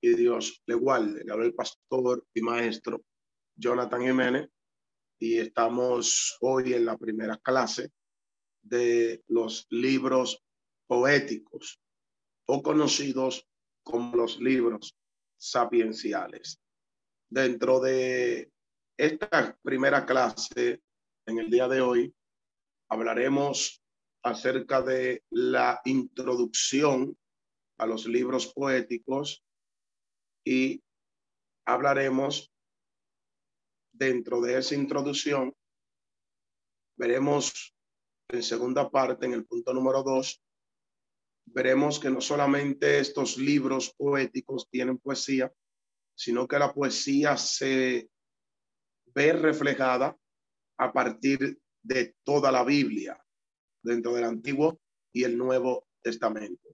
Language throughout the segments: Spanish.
y Dios le guarde. Le habla el pastor y maestro Jonathan Jiménez y estamos hoy en la primera clase de los libros poéticos o conocidos como los libros sapienciales. Dentro de esta primera clase, en el día de hoy, hablaremos acerca de la introducción a los libros poéticos y hablaremos dentro de esa introducción. Veremos en segunda parte, en el punto número dos, veremos que no solamente estos libros poéticos tienen poesía, sino que la poesía se ve reflejada a partir de toda la Biblia, dentro del Antiguo y el Nuevo Testamento.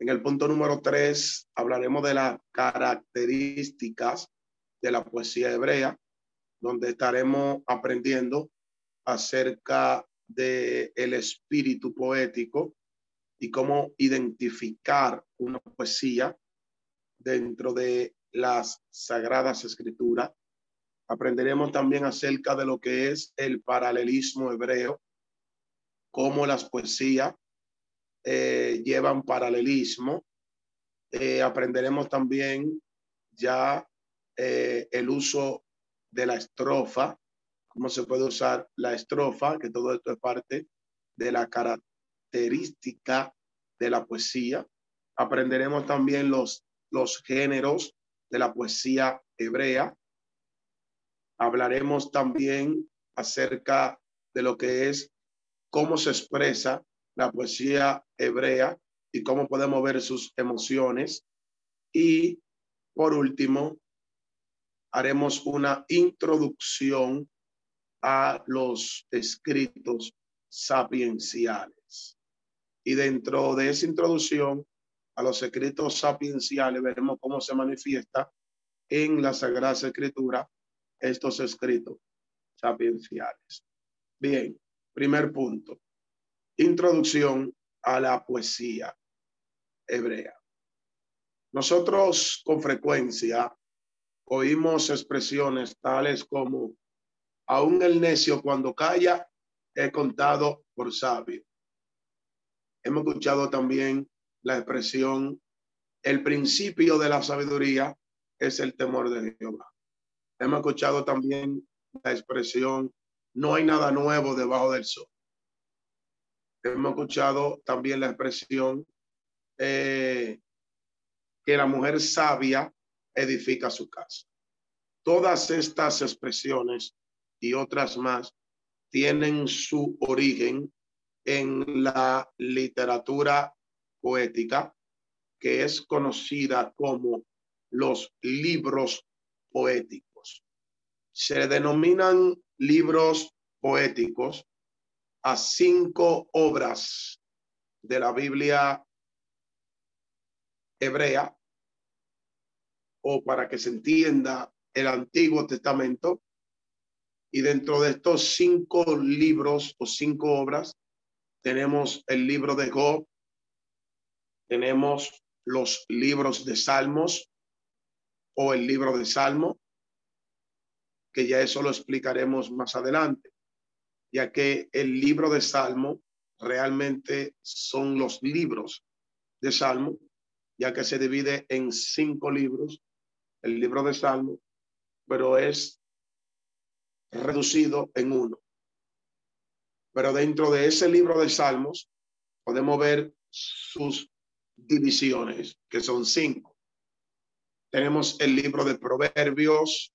En el punto número tres hablaremos de las características de la poesía hebrea, donde estaremos aprendiendo acerca de el espíritu poético y cómo identificar una poesía dentro de las sagradas escrituras. Aprenderemos también acerca de lo que es el paralelismo hebreo, cómo las poesías eh, llevan paralelismo. Eh, aprenderemos también ya eh, el uso de la estrofa, cómo se puede usar la estrofa, que todo esto es parte de la característica de la poesía. Aprenderemos también los, los géneros de la poesía hebrea. Hablaremos también acerca de lo que es cómo se expresa la poesía hebrea y cómo podemos ver sus emociones. Y por último, haremos una introducción a los escritos sapienciales. Y dentro de esa introducción a los escritos sapienciales, veremos cómo se manifiesta en la Sagrada Escritura estos escritos sapienciales. Bien, primer punto. Introducción a la poesía hebrea. Nosotros con frecuencia oímos expresiones tales como, aún el necio cuando calla, he contado por sabio. Hemos escuchado también la expresión, el principio de la sabiduría es el temor de Jehová. Hemos escuchado también la expresión, no hay nada nuevo debajo del sol hemos escuchado también la expresión eh, que la mujer sabia edifica su casa. Todas estas expresiones y otras más tienen su origen en la literatura poética que es conocida como los libros poéticos. Se denominan libros poéticos a cinco obras de la Biblia hebrea o para que se entienda el Antiguo Testamento. Y dentro de estos cinco libros o cinco obras tenemos el libro de Job, tenemos los libros de Salmos o el libro de Salmo, que ya eso lo explicaremos más adelante ya que el libro de Salmo realmente son los libros de Salmo, ya que se divide en cinco libros, el libro de Salmo, pero es reducido en uno. Pero dentro de ese libro de Salmos podemos ver sus divisiones, que son cinco. Tenemos el libro de Proverbios,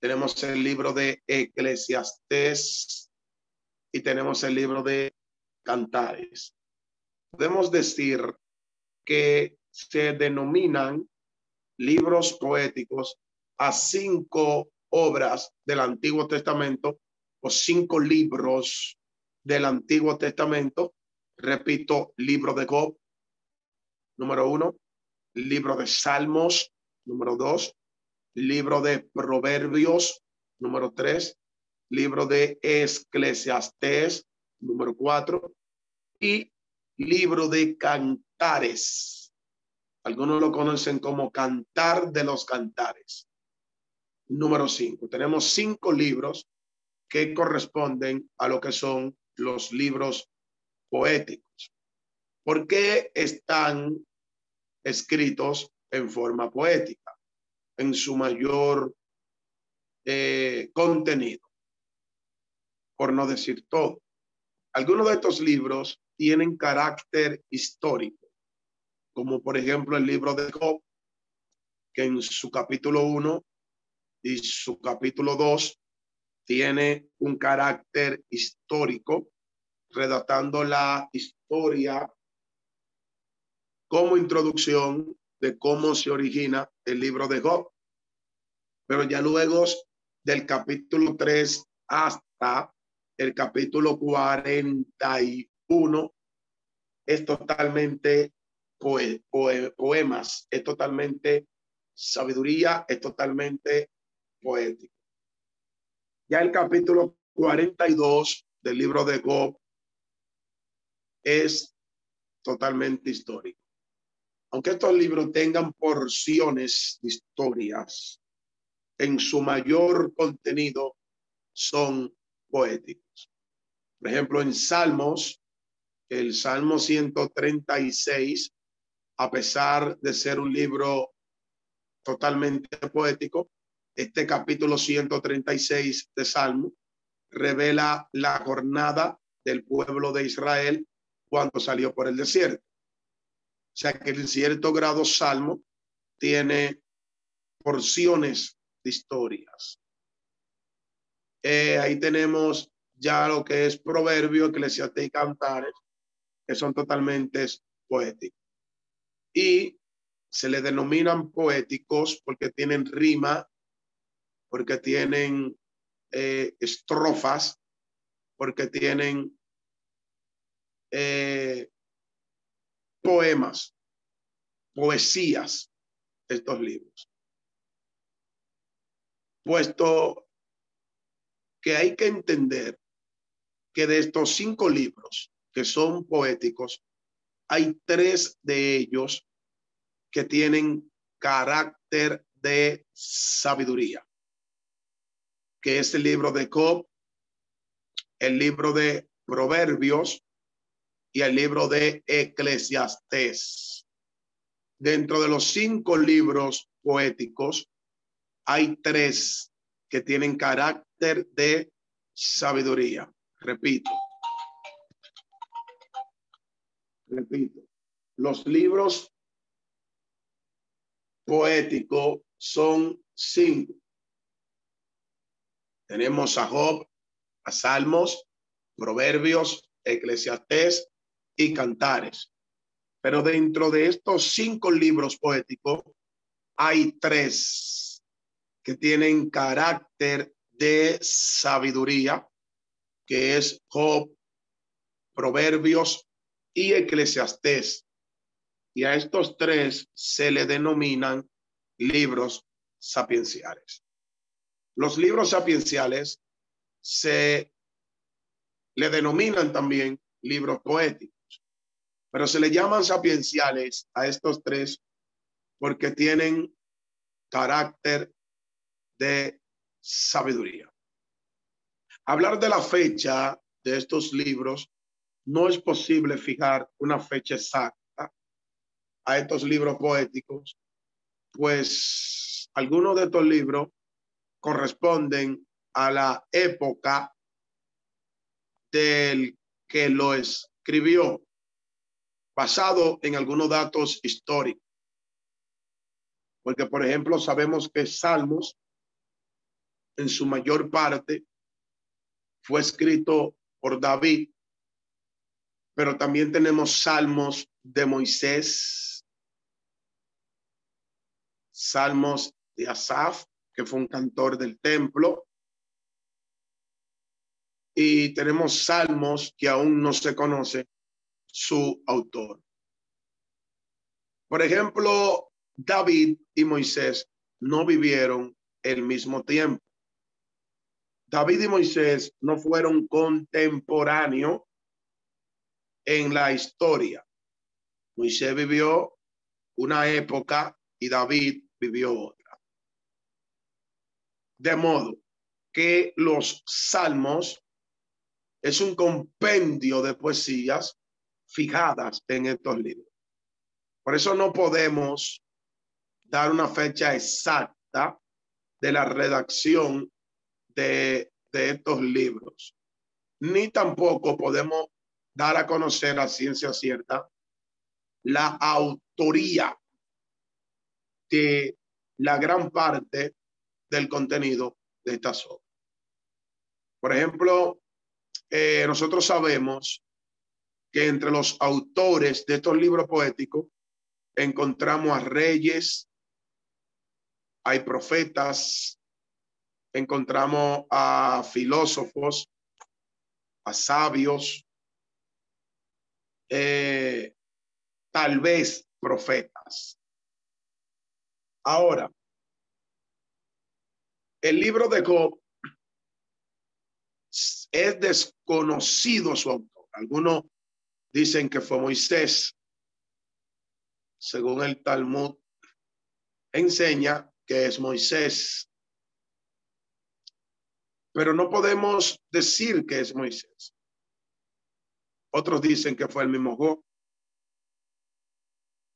tenemos el libro de Eclesiastés, y tenemos el libro de Cantares. Podemos decir que se denominan libros poéticos a cinco obras del Antiguo Testamento o cinco libros del Antiguo Testamento. Repito, libro de Job, número uno, libro de Salmos, número dos, libro de Proverbios, número tres, libro de Eclesiastés, número cuatro, y libro de Cantares. Algunos lo conocen como Cantar de los Cantares. Número cinco. Tenemos cinco libros que corresponden a lo que son los libros poéticos. ¿Por qué están escritos en forma poética? En su mayor eh, contenido, por no decir todo. Algunos de estos libros tienen carácter histórico, como por ejemplo el libro de Job, que en su capítulo 1 y su capítulo 2 tiene un carácter histórico, redactando la historia como introducción de cómo se origina el libro de Job. Pero ya luego del capítulo 3 hasta el capítulo 41 es totalmente poemas, es totalmente sabiduría, es totalmente poético. Ya el capítulo 42 del libro de Job es totalmente histórico. Aunque estos libros tengan porciones de historias, en su mayor contenido son poéticos. Por ejemplo, en Salmos, el Salmo 136, a pesar de ser un libro totalmente poético, este capítulo 136 de Salmo revela la jornada del pueblo de Israel cuando salió por el desierto. O sea que en cierto grado Salmo tiene porciones de historias. Eh, ahí tenemos ya lo que es proverbio, eclesiastés y cantares, que son totalmente poéticos. Y se le denominan poéticos porque tienen rima, porque tienen eh, estrofas, porque tienen eh, poemas, poesías, estos libros. Puesto que hay que entender que de estos cinco libros que son poéticos, hay tres de ellos que tienen carácter de sabiduría, que es el libro de Job, el libro de Proverbios y el libro de Eclesiastés. Dentro de los cinco libros poéticos, hay tres que tienen carácter de sabiduría. Repito. Repito. Los libros poéticos son cinco. Tenemos a Job, a Salmos, Proverbios, Eclesiastés y Cantares. Pero dentro de estos cinco libros poéticos hay tres que tienen carácter de sabiduría, que es Job, Proverbios y Eclesiastés. Y a estos tres se le denominan libros sapienciales. Los libros sapienciales se le denominan también libros poéticos pero se le llaman sapienciales a estos tres porque tienen carácter de sabiduría. Hablar de la fecha de estos libros no es posible fijar una fecha exacta a estos libros poéticos, pues algunos de estos libros corresponden a la época del que lo escribió basado en algunos datos históricos. Porque, por ejemplo, sabemos que Salmos, en su mayor parte, fue escrito por David, pero también tenemos salmos de Moisés, salmos de Asaf, que fue un cantor del templo. Y tenemos salmos que aún no se conoce su autor. Por ejemplo, David y Moisés no vivieron el mismo tiempo. David y Moisés no fueron contemporáneos en la historia. Moisés vivió una época y David vivió otra. De modo que los salmos es un compendio de poesías fijadas en estos libros. Por eso no podemos dar una fecha exacta de la redacción de, estos libros, ni tampoco podemos dar a conocer a ciencia cierta la autoría de la gran parte del contenido de estas obras. Por ejemplo, eh, nosotros sabemos que entre los autores de estos libros poéticos encontramos a reyes, hay profetas, encontramos a filósofos, a sabios, eh, tal vez profetas. Ahora, el libro de Job es desconocido su autor. Algunos dicen que fue Moisés. Según el Talmud, enseña que es Moisés. Pero no podemos decir que es Moisés. Otros dicen que fue el mismo Job.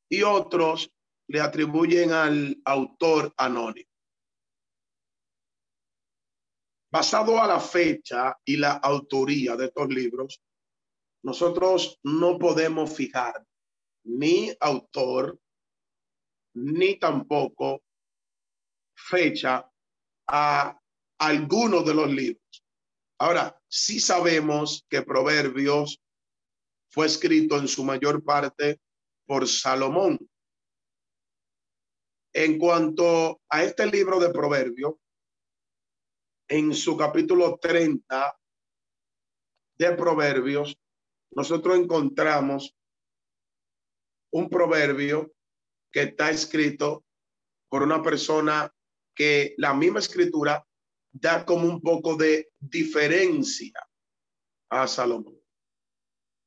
Y otros le atribuyen al autor anónimo. Basado a la fecha y la autoría de estos libros, nosotros no podemos fijar ni autor ni tampoco fecha a alguno de los libros. Ahora, sí sabemos que Proverbios fue escrito en su mayor parte por Salomón. En cuanto a este libro de Proverbios, en su capítulo 30 de Proverbios, nosotros encontramos un proverbio que está escrito por una persona que la misma escritura da como un poco de diferencia a Salomón.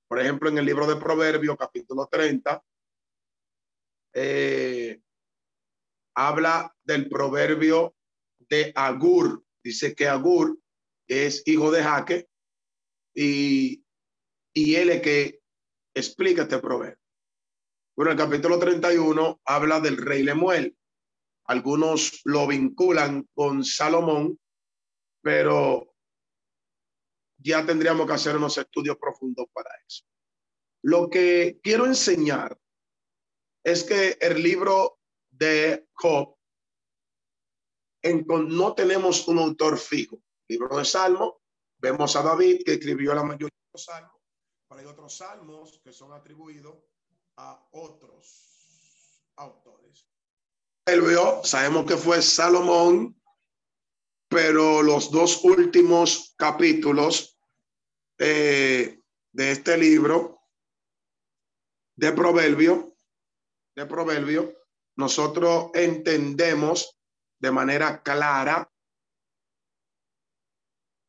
Por ejemplo, en el libro de Proverbios, capítulo 30, eh, habla del proverbio de Agur. Dice que Agur es hijo de Jaque y, y él es que explica este proverbio. Bueno, el capítulo 31 habla del rey Lemuel. Algunos lo vinculan con Salomón, pero ya tendríamos que hacer unos estudios profundos para eso. Lo que quiero enseñar es que el libro de Job en, no tenemos un autor fijo. Libro de Salmo, vemos a David que escribió la mayoría de los salmos, pero hay otros salmos que son atribuidos a otros autores. El vio, sabemos que fue Salomón, pero los dos últimos capítulos eh, de este libro de Proverbio, de Proverbio, nosotros entendemos de manera clara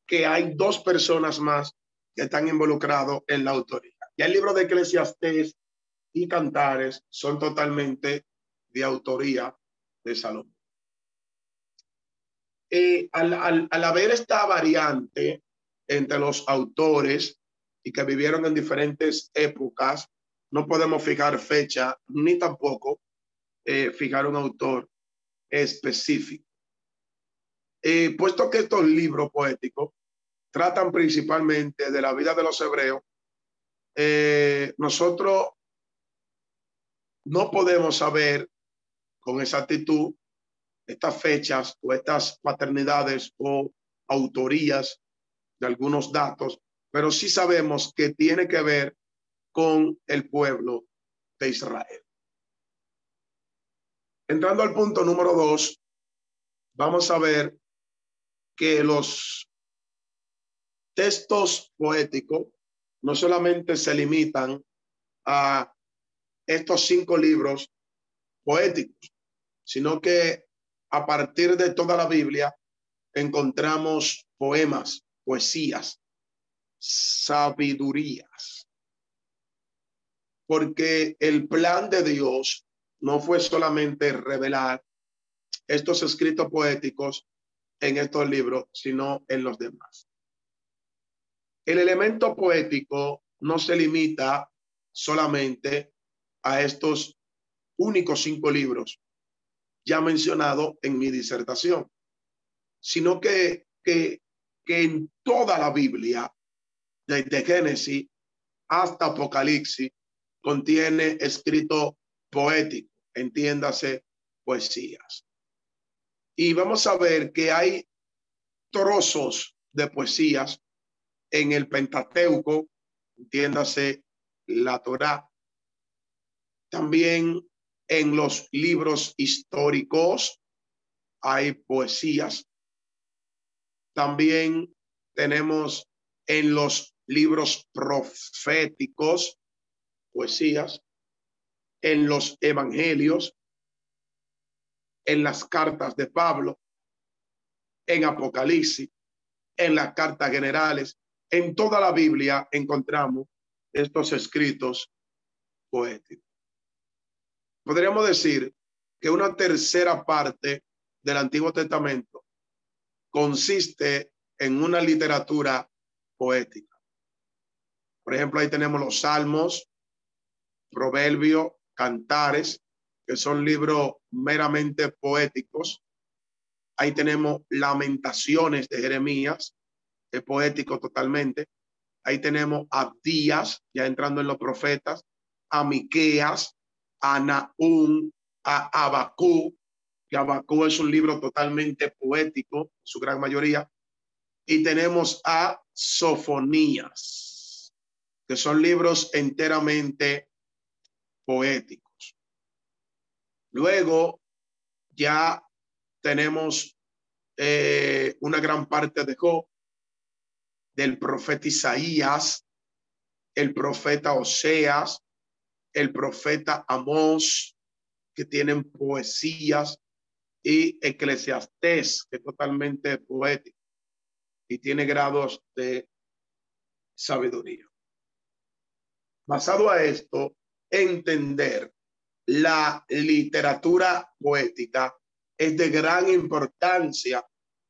que hay dos personas más que están involucrados en la autoría. Y el libro de Eclesiastés y Cantares son totalmente de autoría de Salomón. Eh, al, haber esta variante entre los autores y que vivieron en diferentes épocas, no podemos fijar fecha ni tampoco eh, fijar un autor específico. Eh, puesto que estos libros poéticos tratan principalmente de la vida de los hebreos, nosotros no podemos saber con exactitud estas fechas o estas paternidades o autorías de algunos datos, pero sí sabemos que tiene que ver con el pueblo de Israel. Entrando al punto número dos, vamos a ver que los textos poéticos no solamente se limitan a estos cinco libros poéticos, sino que a partir de toda la Biblia encontramos poemas, poesías, sabidurías. Porque el plan de Dios no fue solamente revelar estos escritos poéticos en estos libros, sino en los demás. El elemento poético no se limita solamente a estos únicos cinco libros ya mencionado en mi disertación, sino que, que, que en toda la Biblia, desde Génesis hasta Apocalipsis, contiene escrito poético, entiéndase poesías. Y vamos a ver que hay trozos de poesías en el Pentateuco, entiéndase la Torá. También en los libros históricos hay poesías. También tenemos en los libros proféticos poesías, en los evangelios, en las cartas de Pablo, en Apocalipsis, en las cartas generales, en toda la Biblia encontramos estos escritos poéticos. Podríamos decir que una tercera parte del Antiguo Testamento consiste en una literatura poética. Por ejemplo, ahí tenemos los salmos, proverbios, cantares, que son libros meramente poéticos. Ahí tenemos lamentaciones de Jeremías, es poético totalmente. Ahí tenemos a Días, ya entrando en los profetas, a Miqueas, a a Abacú, que Abacú es un libro totalmente poético, su gran mayoría. Y tenemos a Sofonías, que son libros enteramente poéticos. Luego ya tenemos eh, una gran parte de Job, del profeta Isaías, el profeta Oseas, el profeta Amós, que tienen poesías, y Eclesiastés, que es totalmente poético y tiene grados de sabiduría. Basado a esto, entender la literatura poética es de gran importancia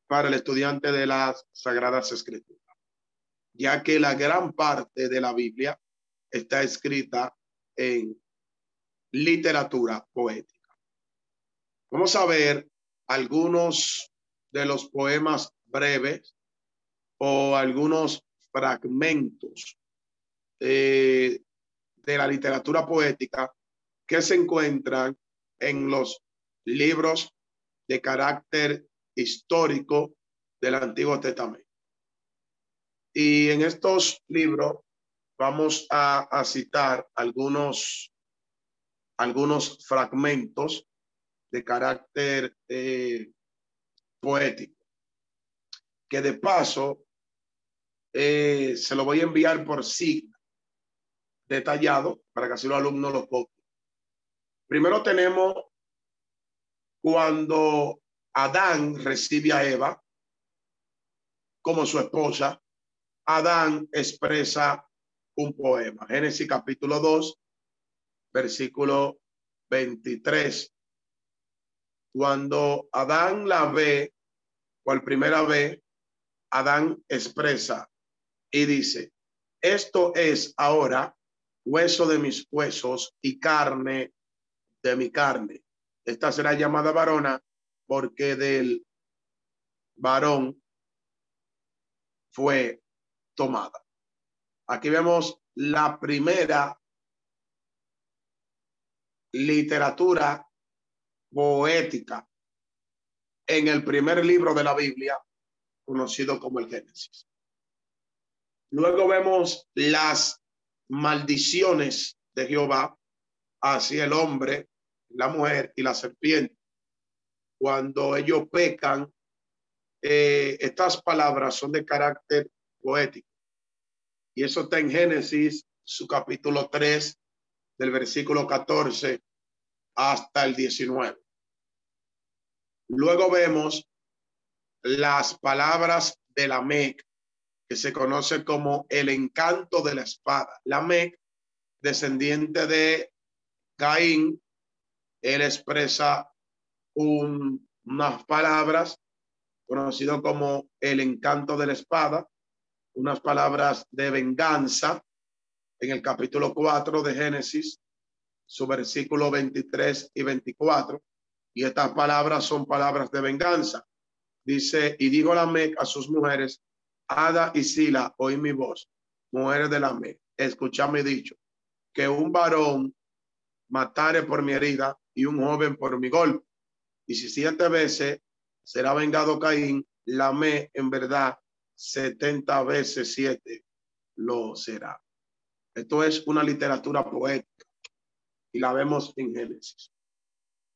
para el estudiante de las Sagradas Escrituras ya que la gran parte de la Biblia está escrita en literatura poética. Vamos a ver algunos de los poemas breves o algunos fragmentos de la literatura poética que se encuentran en los libros de carácter histórico del Antiguo Testamento. Y en estos libros vamos a, citar algunos, algunos fragmentos de carácter eh, poético, que de paso eh, se lo voy a enviar por sí detallado para que así los alumnos lo copien. Primero tenemos cuando Adán recibe a Eva como su esposa Adán expresa un poema. Génesis capítulo 2, versículo 23. Cuando Adán la ve, por primera vez, Adán expresa y dice, esto es ahora hueso de mis huesos y carne de mi carne. Esta será llamada varona porque del varón fue tomada. Aquí vemos la primera literatura poética en el primer libro de la Biblia, conocido como el Génesis. Luego vemos las maldiciones de Jehová hacia el hombre, la mujer y la serpiente. cuando ellos pecan, eh, estas palabras son de carácter poético. Y eso está en Génesis, su capítulo 3, del versículo 14 hasta el 19. Luego vemos las palabras de la Mec, que se conoce como el encanto de la espada. La Mec, descendiente de Caín, él expresa unas palabras conocido como el encanto de la espada, unas palabras de venganza en el capítulo 4 de Génesis, su versículo 23 y 24. Y estas palabras son palabras de venganza. Dice, y digo la a sus mujeres, Ada y Sila, oí mi voz, mujeres de la Mec, escuchadme dicho, que un varón matare por mi herida y un joven por mi golpe. Y si siete veces será vengado Caín, la me en verdad setenta veces siete lo será. Esto es una literatura poética y la vemos en Génesis.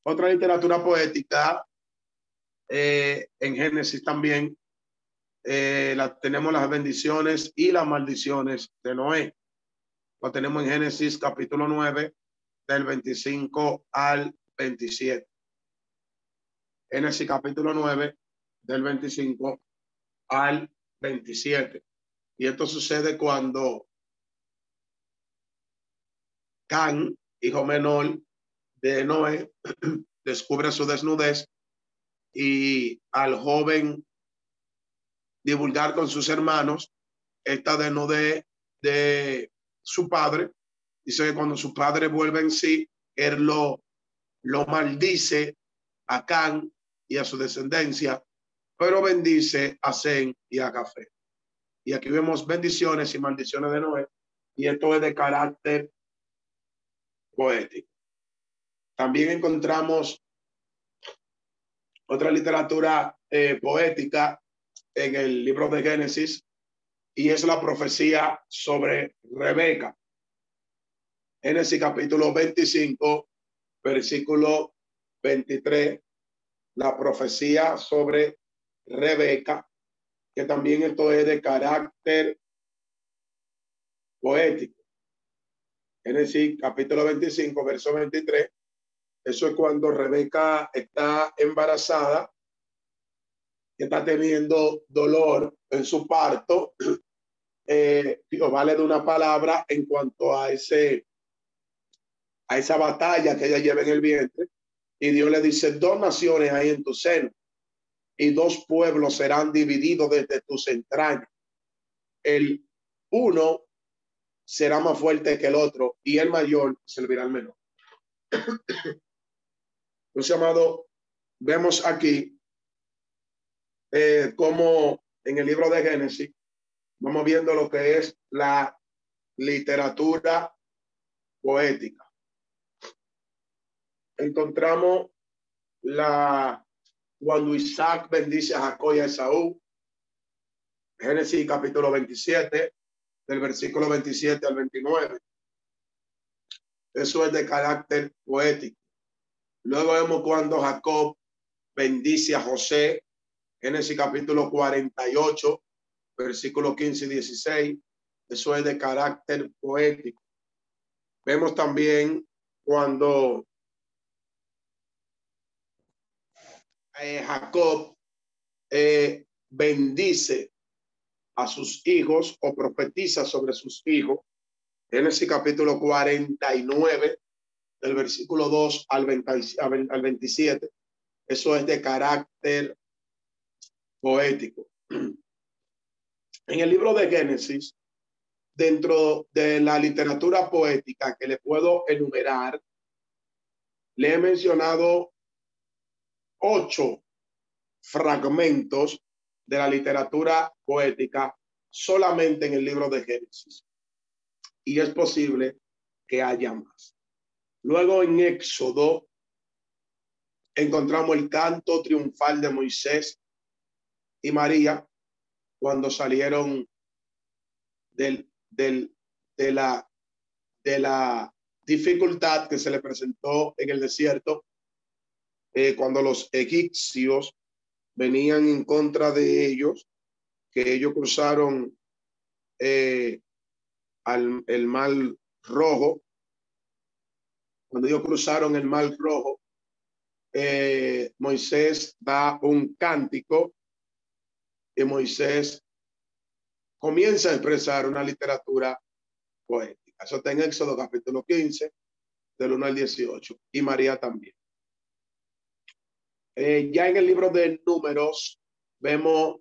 Otra literatura poética eh, en Génesis también eh, la, tenemos las bendiciones y las maldiciones de Noé. Lo tenemos en Génesis capítulo 9 del 25 al 27. Génesis capítulo 9, del 25 al 27. Y esto sucede cuando Can, hijo menor de Noé, descubre su desnudez y al joven divulgar con sus hermanos esta desnudez de su padre. Dice que cuando su padre vuelve en sí, él lo, lo maldice a Can y a su descendencia, pero bendice a Zen y a Café. Y aquí vemos bendiciones y maldiciones de Noé, y esto es de carácter poético. También encontramos otra literatura eh, poética en el libro de Génesis, y es la profecía sobre Rebeca. Génesis capítulo 25, versículo 23 la profecía sobre Rebeca, que también esto es de carácter poético. Génesis capítulo 25, verso 23. Eso es cuando Rebeca está embarazada, está teniendo dolor en su parto. Eh, vale de una palabra en cuanto a ese a esa batalla que ella lleva en el vientre y Dios le dice, dos naciones hay en tu seno y dos pueblos serán divididos desde tus entrañas. El uno será más fuerte que el otro y el mayor servirá al menor. Pues, amado, vemos aquí eh, como en el libro de Génesis vamos viendo lo que es la literatura poética encontramos la cuando Isaac bendice a Jacob y a Esaú. Génesis capítulo 27, del versículo 27 al 29. Eso es de carácter poético. Luego vemos cuando Jacob bendice a José. Génesis capítulo 48, versículo 15 y 16. Eso es de carácter poético. Vemos también cuando Eh, Jacob eh, bendice a sus hijos o profetiza sobre sus hijos. ese capítulo 49, del versículo 2 al, al 27. Eso es de carácter poético. En el libro de Génesis, dentro de la literatura poética que le puedo enumerar, le he mencionado ocho fragmentos de la literatura poética solamente en el libro de Génesis. Y es posible que haya más. Luego en Éxodo encontramos el canto triunfal de Moisés y María cuando salieron del, del, de, la, de la dificultad que se le presentó en el desierto eh, cuando los egipcios venían en contra de ellos, que ellos cruzaron eh, al, el mar rojo, cuando ellos cruzaron el mar rojo, eh, Moisés da un cántico y Moisés comienza a expresar una literatura poética. Eso está en Éxodo capítulo 15, del 1 al 18, y María también. Eh, ya en el libro de números vemos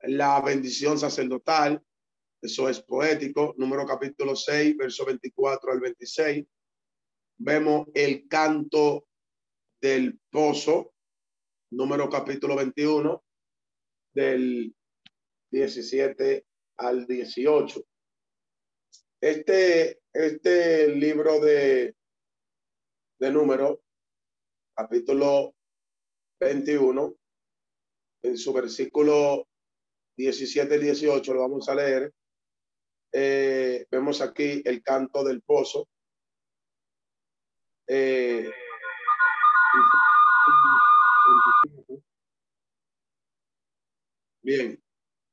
la bendición sacerdotal, eso es poético, número capítulo 6, verso 24 al 26. Vemos el canto del pozo, número capítulo 21, del 17 al 18. Este, este libro de, de número, capítulo 21, en su versículo 17 y 18, lo vamos a leer. Eh, vemos aquí el canto del pozo. Eh, bien,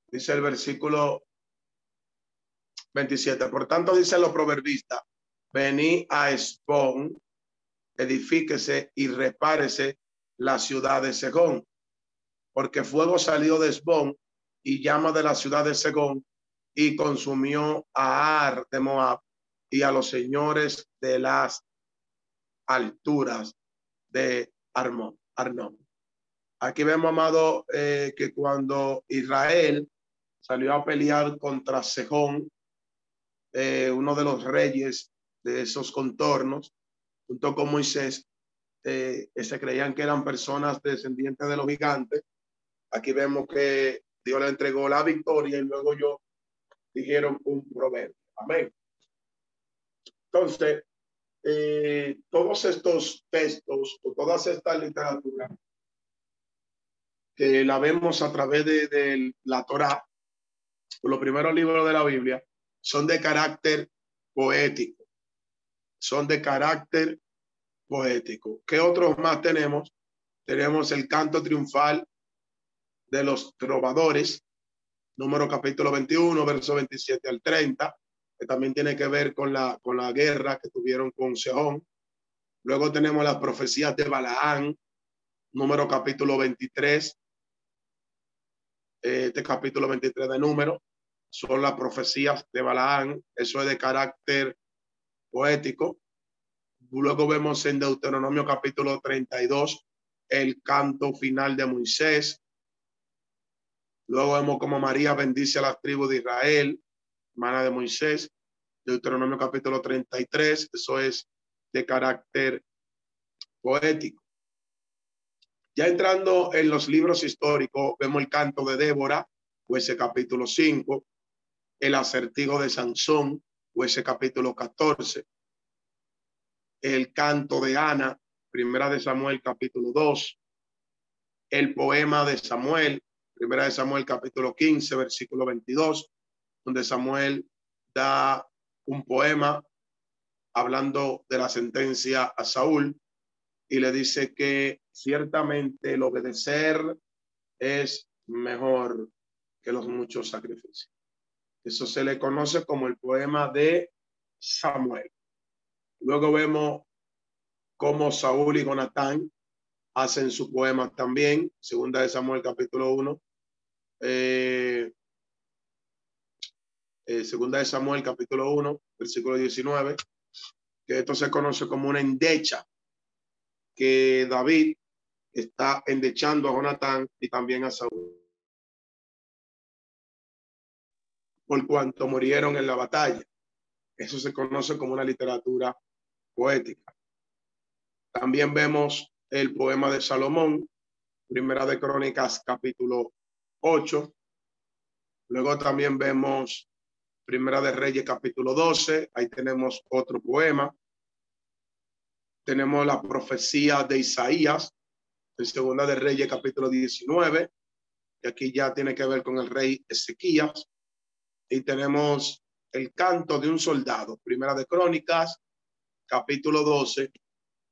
dice el versículo 27. Por tanto, dice los proverbistas, vení a Espón, edifíquese y repárese la ciudad de Segón, porque fuego salió de Esbón y llama de la ciudad de Segón y consumió a Ar de Moab y a los señores de las alturas de Armón, Arnón. Aquí vemos, amado, eh, que cuando Israel salió a pelear contra Sejón, eh, uno de los reyes de esos contornos, junto con Moisés, eh, se creían que eran personas descendientes de los gigantes. Aquí vemos que Dios le entregó la victoria y luego yo dijeron un proverbio. Amén. Entonces, eh, todos estos textos o todas estas literaturas que la vemos a través de, de la Torá, los primeros libros de la Biblia, son de carácter poético, son de carácter poético. ¿Qué otros más tenemos? Tenemos el canto triunfal de los trovadores, número capítulo 21, verso 27 al 30, que también tiene que ver con la, con la guerra que tuvieron con Sehón. Luego tenemos las profecías de Balaán, número capítulo 23, este capítulo 23 de número, son las profecías de Balaán, eso es de carácter poético. Luego vemos en Deuteronomio capítulo 32 el canto final de Moisés. Luego vemos como María bendice a las tribus de Israel, hermana de Moisés. Deuteronomio capítulo 33, eso es de carácter poético. Ya entrando en los libros históricos, vemos el canto de Débora, o ese capítulo 5, el acertijo de Sansón, o ese capítulo 14, el canto de Ana, primera de Samuel capítulo 2, el poema de Samuel, primera de Samuel capítulo 15, versículo 22, donde Samuel da un poema hablando de la sentencia a Saúl y le dice que ciertamente el obedecer es mejor que los muchos sacrificios. Eso se le conoce como el poema de Samuel. Luego vemos cómo Saúl y Jonatán hacen su poema también, segunda de Samuel capítulo 1. Eh, eh, segunda de Samuel capítulo 1, versículo 19, que esto se conoce como una endecha, que David está endechando a Jonatán y también a Saúl. Por cuanto murieron en la batalla. Eso se conoce como una literatura poética. También vemos el poema de Salomón, Primera de Crónicas, capítulo 8. Luego también vemos Primera de Reyes, capítulo 12. Ahí tenemos otro poema. Tenemos la profecía de Isaías, en Segunda de Reyes, capítulo 19. Y aquí ya tiene que ver con el rey Ezequías. Y tenemos el canto de un soldado, Primera de Crónicas, capítulo 12,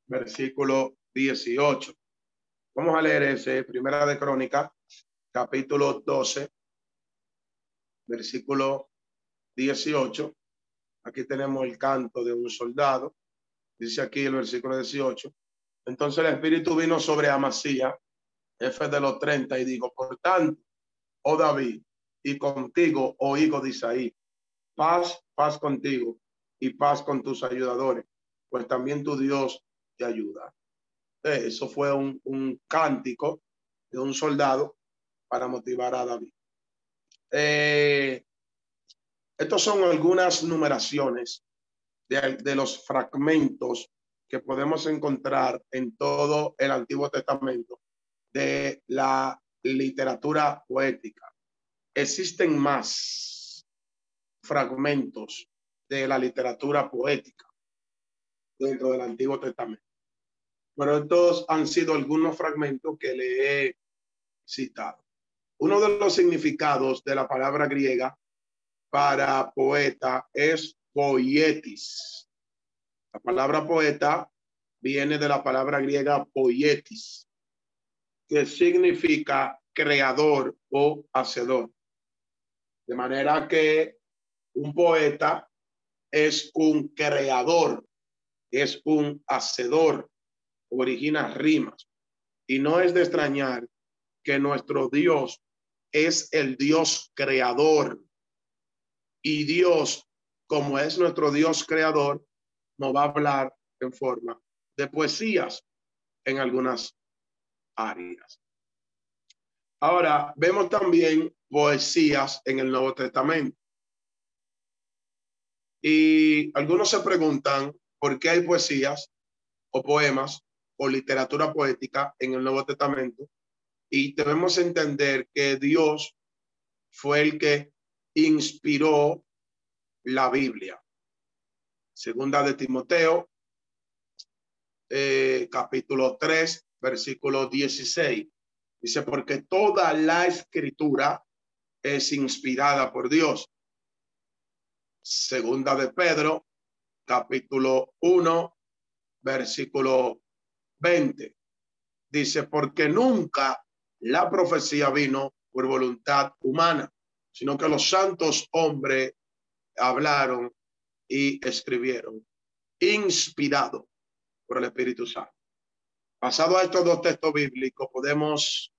versículo 18. Vamos a leer ese, Primera de Crónica, capítulo 12, versículo 18. Aquí tenemos el canto de un soldado. Dice aquí el versículo 18. Entonces el Espíritu vino sobre Amasía, jefe de los 30, y dijo, por tanto, oh David, y contigo, oh hijo de Isaí, paz, paz contigo y paz con tus ayudadores, pues también tu Dios te ayuda. Eso fue un, un cántico de un soldado para motivar a David. Eh, estos son algunas numeraciones de, de, los fragmentos que podemos encontrar en todo el Antiguo Testamento de la literatura poética. Existen más fragmentos de la literatura poética dentro del Antiguo Testamento. Pero estos han sido algunos fragmentos que le he citado. Uno de los significados de la palabra griega para poeta es poietis. La palabra poeta viene de la palabra griega poietis, que significa creador o hacedor. De manera que un poeta es un creador, es un hacedor, origina rimas. Y no es de extrañar que nuestro Dios es el Dios creador. Y Dios, como es nuestro Dios creador, nos va a hablar en forma de poesías en algunas áreas. Ahora, vemos también poesías en el Nuevo Testamento. Y algunos se preguntan por qué hay poesías o poemas o literatura poética en el Nuevo Testamento. Y debemos entender que Dios fue el que inspiró la Biblia. Segunda de Timoteo, eh, capítulo 3, versículo 16. Dice, porque toda la escritura es inspirada por Dios. Segunda de Pedro, capítulo 1, versículo 20. Dice, porque nunca la profecía vino por voluntad humana, sino que los santos hombres hablaron y escribieron, inspirado por el Espíritu Santo. Pasado a estos dos textos bíblicos, podemos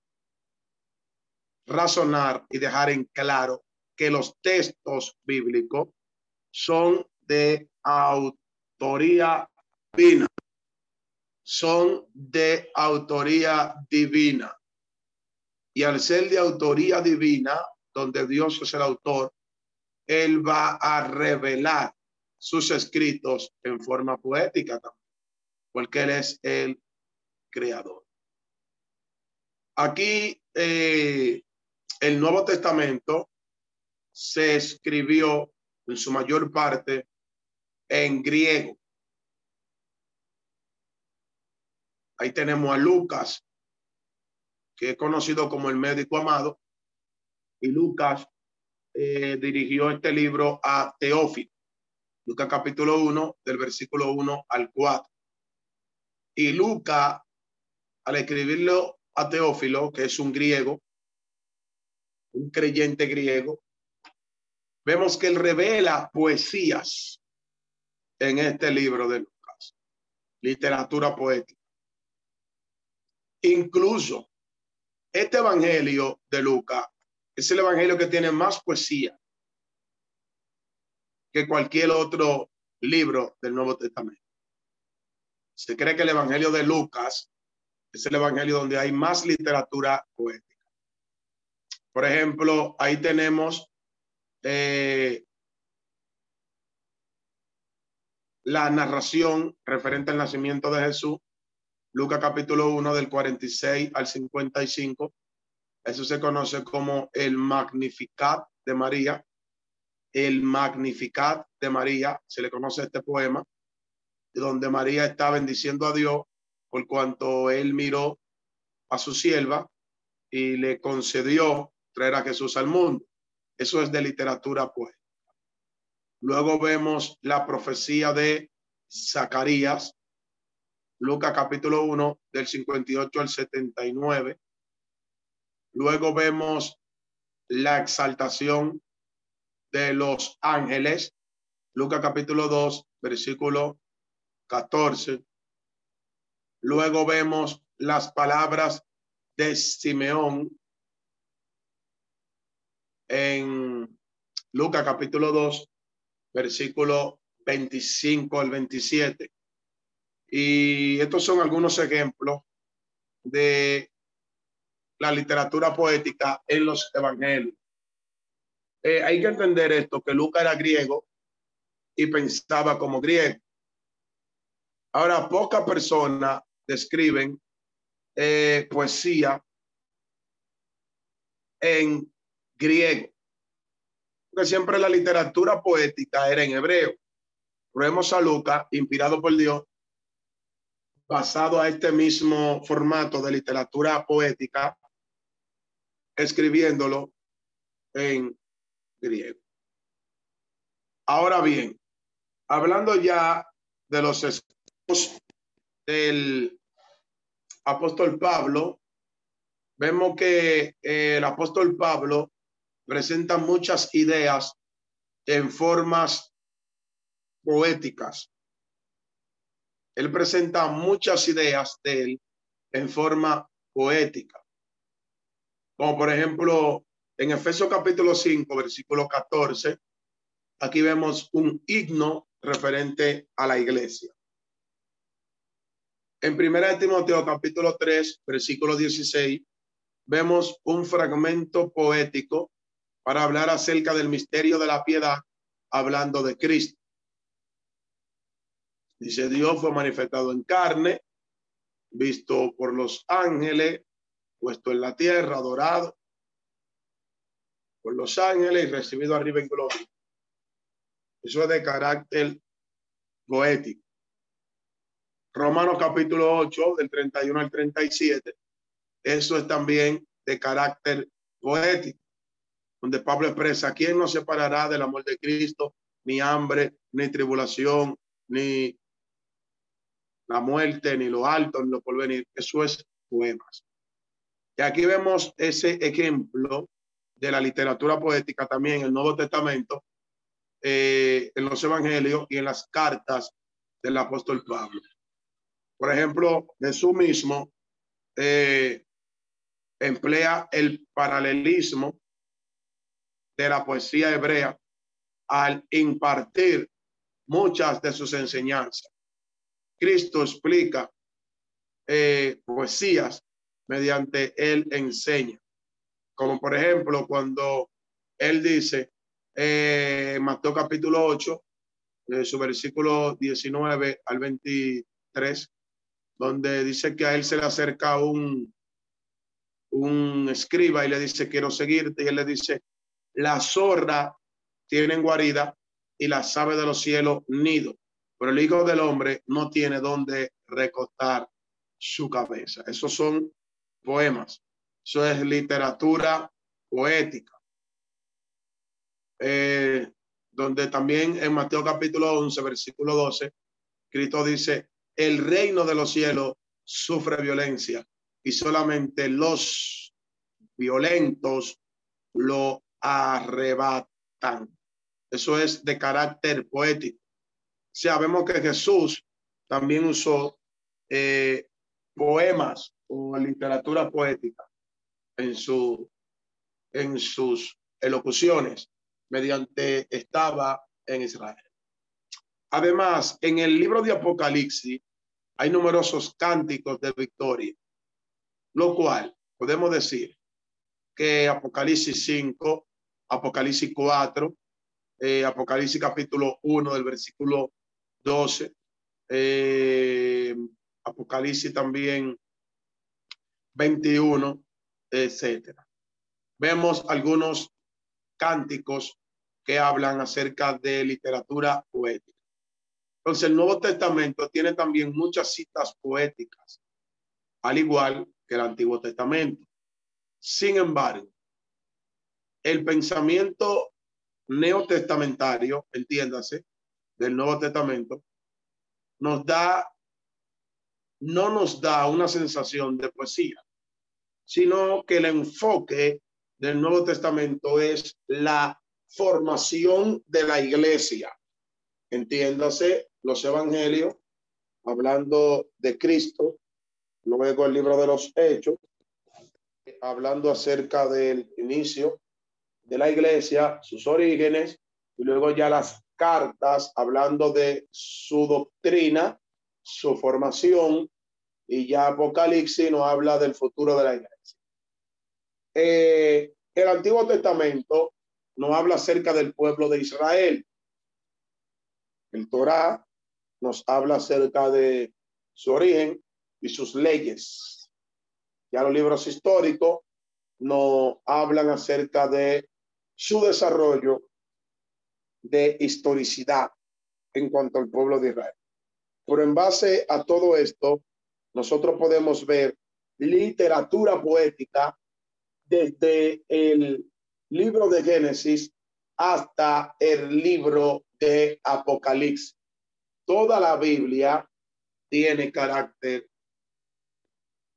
razonar y dejar en claro que los textos bíblicos son de autoría divina. Son de autoría divina. Y al ser de autoría divina, donde Dios es el autor, Él va a revelar sus escritos en forma poética también, porque Él es el creador. Aquí eh, el Nuevo Testamento se escribió en su mayor parte en griego. Ahí tenemos a Lucas, que es conocido como el médico amado, y Lucas eh, dirigió este libro a Teófilo. Lucas capítulo 1, del versículo 1 al 4. Y Lucas al escribirlo a Teófilo, que es un griego, un creyente griego, vemos que él revela poesías en este libro de Lucas, literatura poética. Incluso este evangelio de Lucas es el evangelio que tiene más poesía que cualquier otro libro del Nuevo Testamento. Se cree que el evangelio de Lucas es el evangelio donde hay más literatura poética. Por ejemplo, ahí tenemos eh, la narración referente al nacimiento de Jesús, Lucas capítulo 1 del 46 al 55. Eso se conoce como el Magnificat de María. El Magnificat de María, se le conoce este poema, donde María está bendiciendo a Dios por cuanto él miró a su sierva y le concedió traer a Jesús al mundo. Eso es de literatura poética. Luego vemos la profecía de Zacarías, Lucas capítulo 1 del 58 al 79. Luego vemos la exaltación de los ángeles. Lucas capítulo 2, versículo 14. Luego vemos las palabras de Simeón en Lucas capítulo 2, versículo 25 al 27. Y estos son algunos ejemplos de la literatura poética en los evangelios. Eh, hay que entender esto, que Lucas era griego y pensaba como griego. Ahora, pocas personas describen eh, poesía en griego, porque siempre la literatura poética era en hebreo. Vemos a Lucas, inspirado por Dios, basado a este mismo formato de literatura poética, escribiéndolo en griego. Ahora bien, hablando ya de los escritos del apóstol Pablo, vemos que el apóstol Pablo presenta muchas ideas en formas poéticas. Él presenta muchas ideas de él en forma poética. Como por ejemplo, en Efesios capítulo 5, versículo 14, aquí vemos un himno referente a la iglesia. En Primera de Timoteo capítulo 3, versículo 16, vemos un fragmento poético para hablar acerca del misterio de la piedad, hablando de Cristo. Dice, Dios fue manifestado en carne, visto por los ángeles, puesto en la tierra, adorado por los ángeles y recibido arriba en gloria. Eso es de carácter poético. Romanos capítulo 8, del 31 al 37. Eso es también de carácter poético, donde Pablo expresa, ¿quién nos separará del amor de Cristo? Ni hambre, ni tribulación, ni la muerte, ni lo alto, ni lo porvenir. Eso es poemas. Y aquí vemos ese ejemplo de la literatura poética también en el Nuevo Testamento, eh, en los evangelios y en las cartas del apóstol Pablo. Por ejemplo, Jesús mismo eh, emplea el paralelismo de la poesía hebrea al impartir muchas de sus enseñanzas. Cristo explica eh, poesías mediante él enseña. Como por ejemplo, cuando él dice, eh, Mateo capítulo 8, de su versículo 19 al 23, donde dice que a él se le acerca un, un escriba y le dice, quiero seguirte. Y él le dice, la zorra tiene guarida y la ave de los cielos nido, pero el Hijo del Hombre no tiene donde recostar su cabeza. Esos son poemas. Eso es literatura poética. Eh, donde también en Mateo capítulo 11, versículo 12, Cristo dice, el reino de los cielos sufre violencia y solamente los violentos lo arrebatan. Eso es de carácter poético. Sabemos que Jesús también usó eh, poemas o literatura poética en, su, en sus elocuciones mediante estaba en Israel. Además, en el libro de Apocalipsis hay numerosos cánticos de victoria, lo cual podemos decir que Apocalipsis 5, Apocalipsis 4, eh, Apocalipsis capítulo 1 del versículo 12, eh, Apocalipsis también 21, etcétera. Vemos algunos cánticos que hablan acerca de literatura poética. Entonces, el Nuevo Testamento tiene también muchas citas poéticas, al igual que el Antiguo Testamento. Sin embargo, el pensamiento neotestamentario, entiéndase, del Nuevo Testamento, nos da no nos da una sensación de poesía, sino que el enfoque del Nuevo Testamento es la formación de la iglesia. Entiéndase los evangelios, hablando de Cristo, luego el libro de los Hechos, hablando acerca del inicio de la iglesia, sus orígenes, y luego ya las cartas hablando de su doctrina, su formación, y ya Apocalipsis nos habla del futuro de la iglesia. Eh, el Antiguo Testamento nos habla acerca del pueblo de Israel. El Torá nos habla acerca de su origen y sus leyes. Ya los libros históricos nos hablan acerca de su desarrollo de historicidad en cuanto al pueblo de Israel. Pero en base a todo esto, nosotros podemos ver literatura poética desde el libro de Génesis hasta el libro de Apocalipsis. Toda la Biblia tiene carácter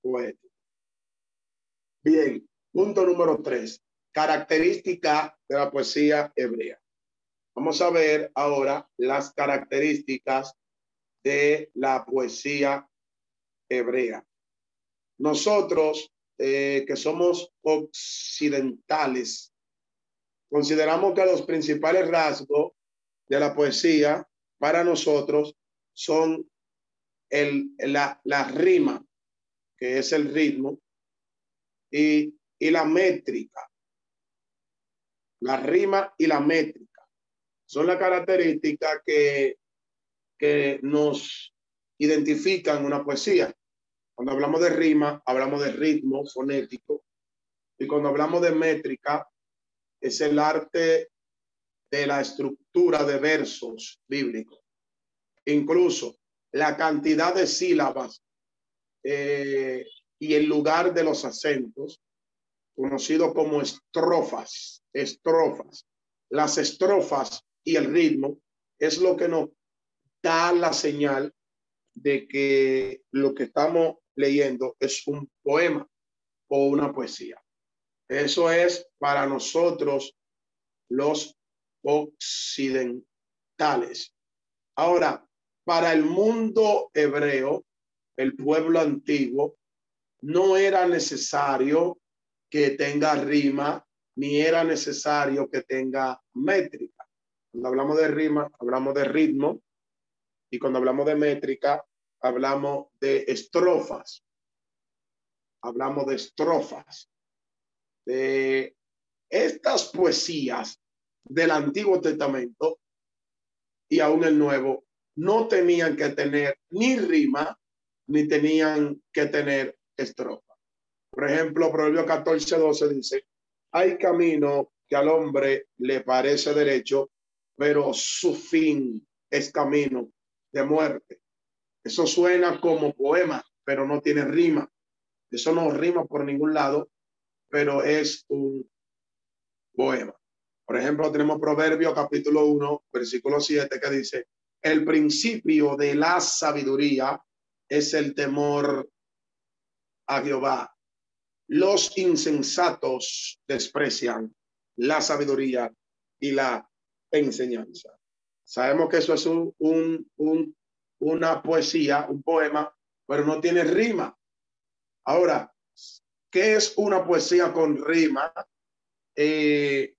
poético. Bien, punto número tres, característica de la poesía hebrea. Vamos a ver ahora las características de la poesía hebrea. Nosotros, eh, que somos occidentales, consideramos que los principales rasgos de la poesía para nosotros son el, la, la rima, que es el ritmo, y, y la métrica. La rima y la métrica son las características que, que nos identifican una poesía. Cuando hablamos de rima, hablamos de ritmo fonético. Y cuando hablamos de métrica, es el arte de la estructura de versos bíblicos. Incluso la cantidad de sílabas eh, y el lugar de los acentos, conocido como estrofas, estrofas. Las estrofas y el ritmo es lo que nos da la señal de que lo que estamos leyendo es un poema o una poesía. Eso es para nosotros los occidentales. Ahora, para el mundo hebreo, el pueblo antiguo, no era necesario que tenga rima, ni era necesario que tenga métrica. Cuando hablamos de rima, hablamos de ritmo y cuando hablamos de métrica, hablamos de estrofas. Hablamos de estrofas. De estas poesías del Antiguo Testamento y aún el Nuevo no tenían que tener ni rima ni tenían que tener estrofa. Por ejemplo, Proverbio 14, 12 dice, hay camino que al hombre le parece derecho, pero su fin es camino de muerte. Eso suena como poema, pero no tiene rima. Eso no rima por ningún lado, pero es un poema. Por ejemplo, tenemos Proverbio capítulo 1, versículo 7, que dice, el principio de la sabiduría es el temor a Jehová. Los insensatos desprecian la sabiduría y la enseñanza. Sabemos que eso es un, un, una poesía, un poema, pero no tiene rima. Ahora, ¿qué es una poesía con rima? Eh,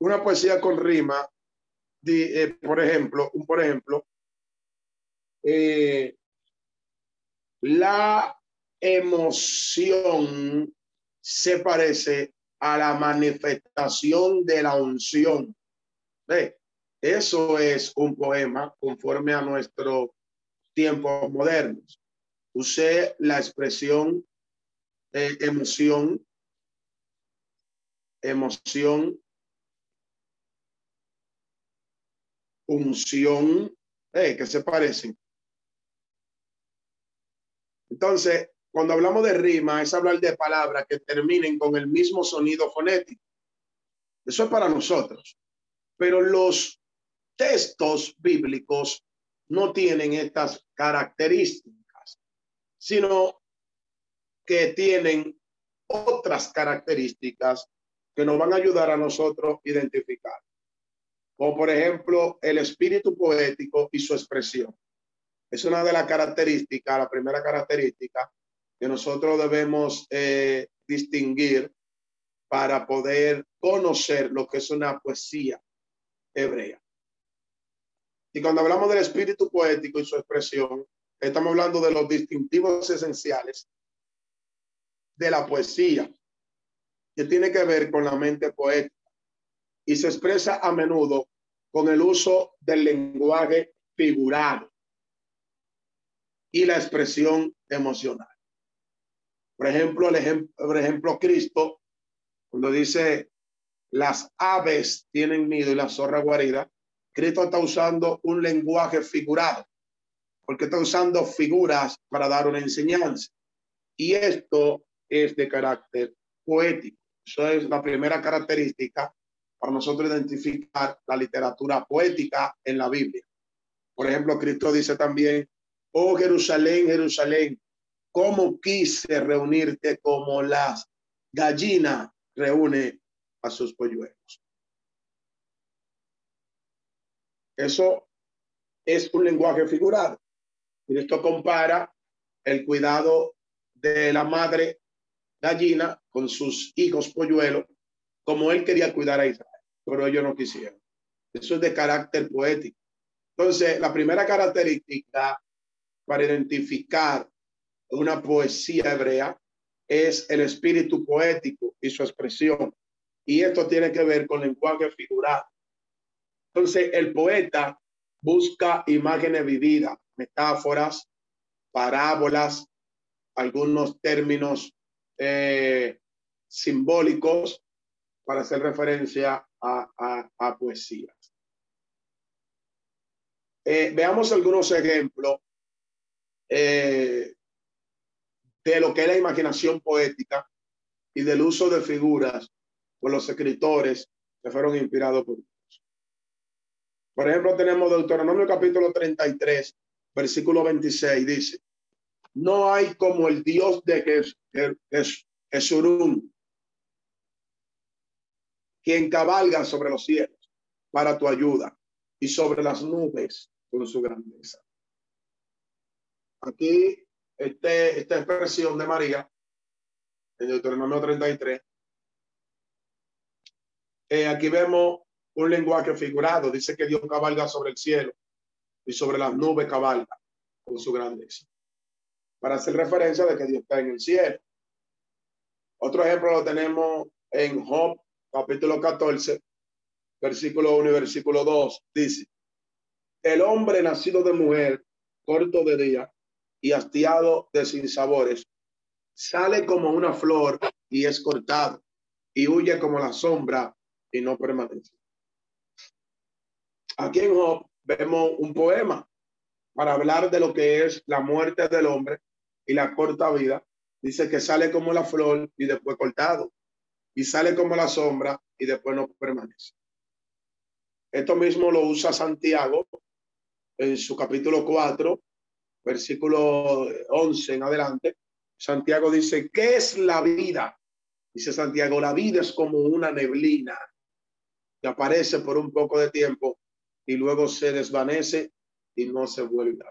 una poesía con rima, eh, por ejemplo, un por ejemplo, eh, la emoción se parece a la manifestación de la unción. ¿Ve? Eso es un poema conforme a nuestro tiempo modernos. Usé la expresión eh, emoción, emoción, unción, eh, que se parecen. Entonces, cuando hablamos de rima, es hablar de palabras que terminen con el mismo sonido fonético. Eso es para nosotros. Pero los textos bíblicos no tienen estas características, sino que tienen otras características que nos van a ayudar a nosotros identificar. Como por ejemplo el espíritu poético y su expresión. Es una de las características, la primera característica que nosotros debemos eh, distinguir para poder conocer lo que es una poesía hebrea. Y cuando hablamos del espíritu poético y su expresión, estamos hablando de los distintivos esenciales de la poesía, que tiene que ver con la mente poética y se expresa a menudo con el uso del lenguaje figurado y la expresión emocional. Por ejemplo, el ejemplo, por ejemplo, Cristo, cuando dice las aves tienen nido y la zorra guarida, Cristo está usando un lenguaje figurado, porque está usando figuras para dar una enseñanza. Y esto es de carácter poético. Eso es la primera característica para nosotros identificar la literatura poética en la Biblia. Por ejemplo, Cristo dice también, oh Jerusalén, Jerusalén, cómo quise reunirte como las gallinas reúne a sus polluelos. Eso es un lenguaje figurado. Y esto compara el cuidado de la madre gallina con sus hijos polluelos, como él quería cuidar a Israel, pero ellos no quisieron. Eso es de carácter poético. Entonces, la primera característica para identificar una poesía hebrea es el espíritu poético y su expresión. Y esto tiene que ver con lenguaje figurado. Entonces, el poeta busca imágenes vividas, metáforas, parábolas, algunos términos eh, simbólicos para hacer referencia a, a, poesías. Eh, veamos algunos ejemplos eh, de lo que es la imaginación poética y del uso de figuras por los escritores que fueron inspirados por Dios. Por ejemplo, tenemos Deuteronomio capítulo 33, versículo 26, dice, no hay como el Dios de Jesurún, quien cabalga sobre los cielos para tu ayuda y sobre las nubes con su grandeza. Aquí este, esta expresión de María en Deuteronomio 33. Eh, aquí vemos un lenguaje figurado. Dice que Dios cabalga sobre el cielo y sobre las nubes cabalga con su grandeza. Para hacer referencia de que Dios está en el cielo. Otro ejemplo lo tenemos en Job, capítulo 14, versículo 1 y versículo 2. Dice, el hombre nacido de mujer, corto de día, y hastiado de sinsabores. Sale como una flor y es cortado, y huye como la sombra y no permanece. Aquí en Job vemos un poema para hablar de lo que es la muerte del hombre y la corta vida. Dice que sale como la flor y después cortado, y sale como la sombra y después no permanece. Esto mismo lo usa Santiago en su capítulo 4, versículo 11 en adelante, Santiago dice, ¿qué es la vida? Dice Santiago, la vida es como una neblina que aparece por un poco de tiempo y luego se desvanece y no se vuelve.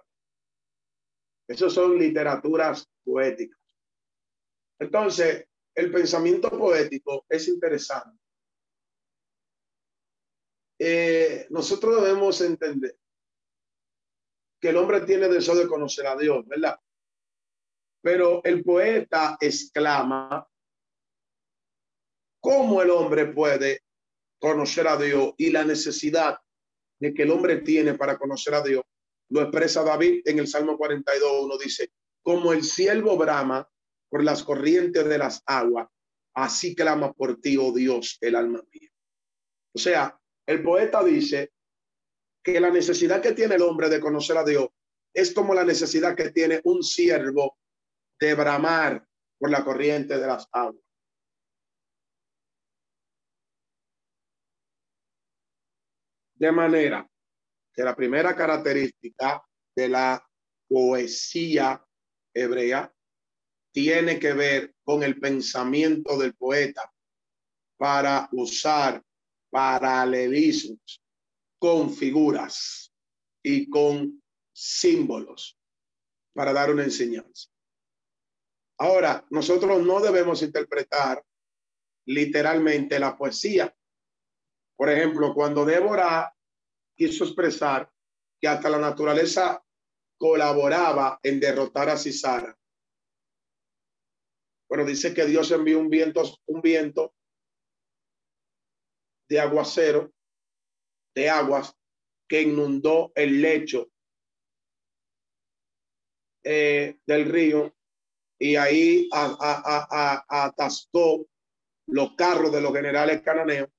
Esas son literaturas poéticas. Entonces, el pensamiento poético es interesante. Eh, nosotros debemos entender que el hombre tiene deseo de conocer a Dios, ¿verdad? Pero el poeta exclama, ¿cómo el hombre puede conocer a Dios y la necesidad de que el hombre tiene para conocer a Dios? Lo expresa David en el Salmo 42, uno dice, como el siervo brama por las corrientes de las aguas, así clama por ti, oh Dios, el alma mía. O sea, el poeta dice que la necesidad que tiene el hombre de conocer a Dios es como la necesidad que tiene un siervo de bramar por la corriente de las aguas. De manera que la primera característica de la poesía hebrea tiene que ver con el pensamiento del poeta para usar paralelismos con figuras y con símbolos para dar una enseñanza. Ahora, nosotros no debemos interpretar literalmente la poesía. Por ejemplo, cuando Débora quiso expresar que hasta la naturaleza colaboraba en derrotar a Cisara. Bueno, dice que Dios envió un viento, un viento de aguacero, de aguas, que inundó el lecho eh, del río y ahí atascó los carros de los generales cananeos.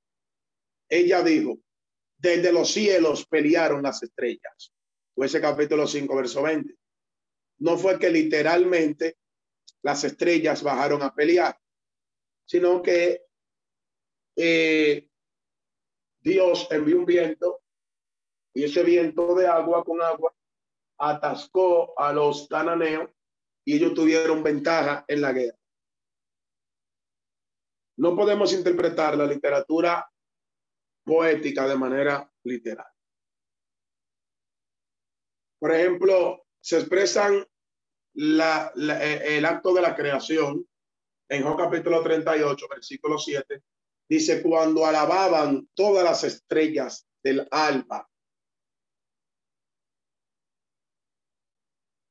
Ella dijo, desde los cielos pelearon las estrellas. Fue ese capítulo 5, verso 20. No fue que literalmente las estrellas bajaron a pelear, sino que eh, Dios envió un viento y ese viento de agua con agua atascó a los cananeos y ellos tuvieron ventaja en la guerra. No podemos interpretar la literatura poética de manera literal. Por ejemplo, se expresan la, eh, el acto de la creación en Job capítulo 38, versículo 7. Dice, cuando alababan todas las estrellas del alba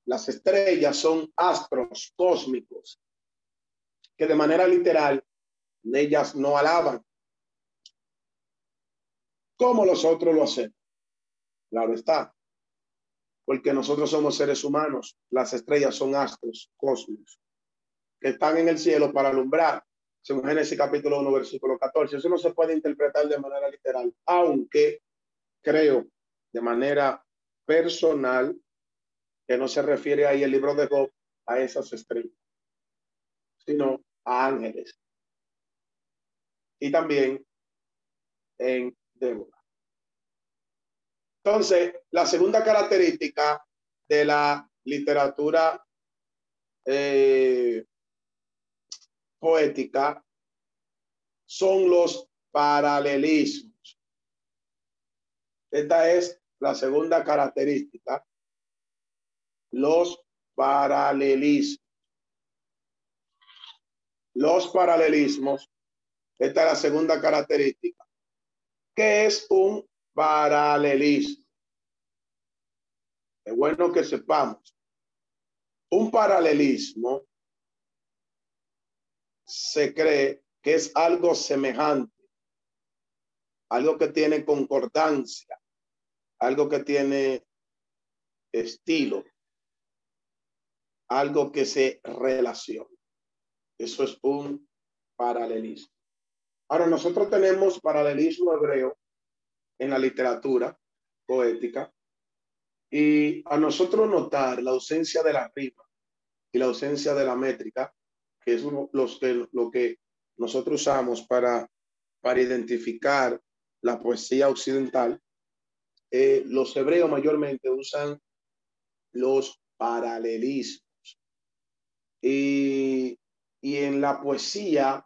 Las estrellas son astros cósmicos que de manera literal ellas no alaban. Como los otros lo hacen. Claro está. Porque nosotros somos seres humanos. Las estrellas son astros cósmicos que están en el cielo para alumbrar. Según Génesis capítulo 1, versículo 14. Eso no se puede interpretar de manera literal, aunque creo de manera personal que no se refiere ahí el libro de Job a esas estrellas, sino a ángeles. Y también en Débora. Entonces, la segunda característica de la literatura eh, poética son los paralelismos. Esta es la segunda característica los paralelismos. Los paralelismos, esta es la segunda característica. ¿Qué es un paralelismo? Es bueno que sepamos. Un paralelismo se cree que es algo semejante, algo que tiene concordancia, algo que tiene estilo, algo que se relaciona. Eso es un paralelismo. Ahora, nosotros tenemos paralelismo hebreo en la literatura poética y a nosotros notar la ausencia de la rima y la ausencia de la métrica, que es los que, lo que nosotros usamos para, para identificar la poesía occidental, eh, los hebreos mayormente usan los paralelismos. Y, en la poesía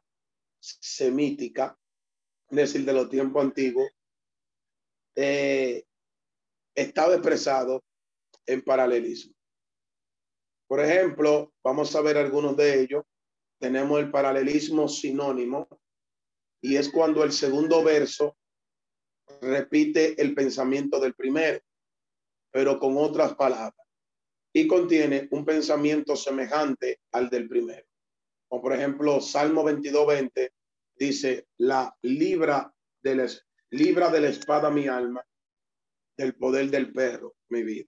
semítica, es decir, de los tiempos antiguos, eh, estaba expresado en paralelismo. Por ejemplo, vamos a ver algunos de ellos. Tenemos el paralelismo sinónimo y es cuando el segundo verso repite el pensamiento del primero, pero con otras palabras y contiene un pensamiento semejante al del primero. Como por ejemplo, Salmo 22:20 dice, la libra de la, libra de la espada mi alma, del poder del perro mi vida.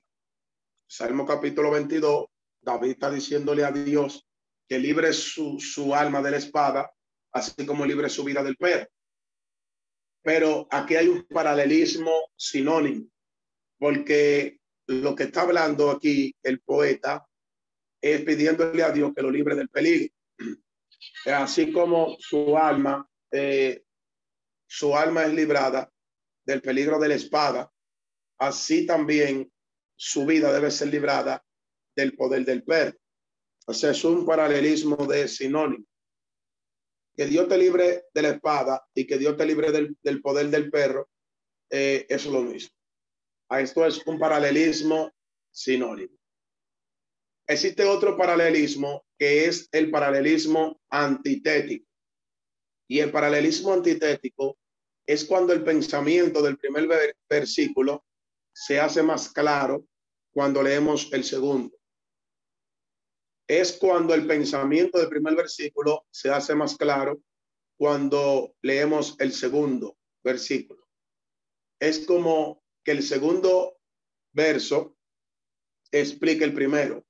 Salmo capítulo 22, David está diciéndole a Dios que libre su, su alma de la espada, así como libre su vida del perro. Pero aquí hay un paralelismo sinónimo, porque lo que está hablando aquí el poeta es pidiéndole a Dios que lo libre del peligro. Así como su alma, eh, su alma es librada del peligro de la espada, así también su vida debe ser librada del poder del perro. Es un paralelismo de sinónimo. Que Dios te libre de la espada y que Dios te libre del, poder del perro, eh, es lo mismo. Esto es un paralelismo sinónimo. Existe otro paralelismo que es el paralelismo antitético. Y el paralelismo antitético es cuando el pensamiento del primer versículo se hace más claro cuando leemos el segundo. Es cuando el pensamiento del primer versículo se hace más claro cuando leemos el segundo versículo. Es como que el segundo verso explica el primero.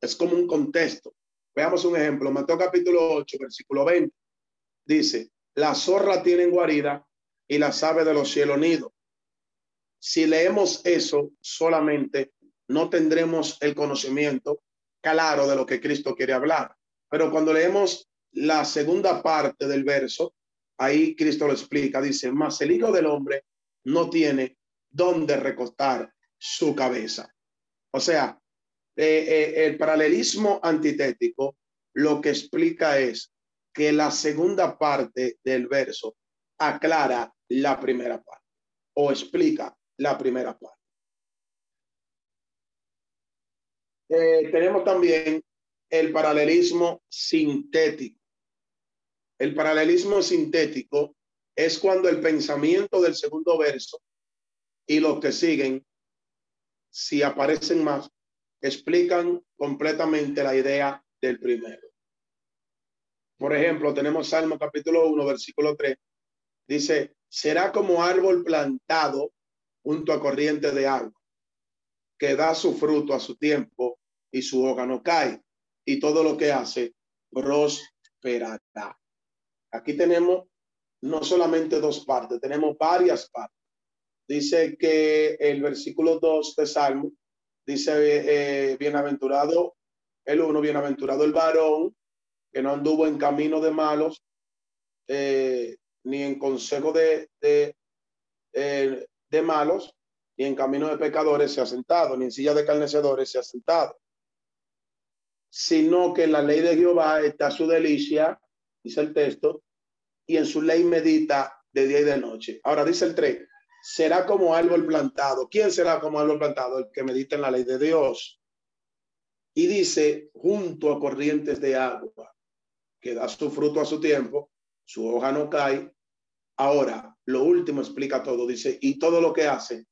Es como un contexto. Veamos un ejemplo. Mateo capítulo 8, versículo 20. Dice, la zorra tiene guarida y las aves de los cielos nido. Si leemos eso solamente, no tendremos el conocimiento claro de lo que Cristo quiere hablar. Pero cuando leemos la segunda parte del verso, ahí Cristo lo explica. Dice, más el Hijo del Hombre no tiene dónde recostar su cabeza. O sea, eh, eh, el paralelismo antitético lo que explica es que la segunda parte del verso aclara la primera parte o explica la primera parte. Eh, tenemos también el paralelismo sintético. El paralelismo sintético es cuando el pensamiento del segundo verso y los que siguen, si aparecen más, explican completamente la idea del primero. Por ejemplo, tenemos Salmo capítulo 1, versículo 3. Dice, será como árbol plantado junto a corriente de agua, que da su fruto a su tiempo y su hoja no cae, y todo lo que hace prosperará. Aquí tenemos no solamente dos partes, tenemos varias partes. Dice que el versículo 2 de Salmo dice, eh, bienaventurado el uno, bienaventurado el varón que no anduvo en camino de malos, eh, ni en consejo de, de, eh, de, malos, ni en camino de pecadores se ha sentado, ni en silla de carnecedores se ha sentado, sino que la ley de Jehová está su delicia, dice el texto, y en su ley medita de día y de noche. Ahora dice el 3, será como árbol plantado. ¿Quién será como árbol plantado? El que medita en la ley de Dios. Y dice, junto a corrientes de agua que da su fruto a su tiempo, su hoja no cae. Ahora, lo último explica todo, dice, y todo lo que hace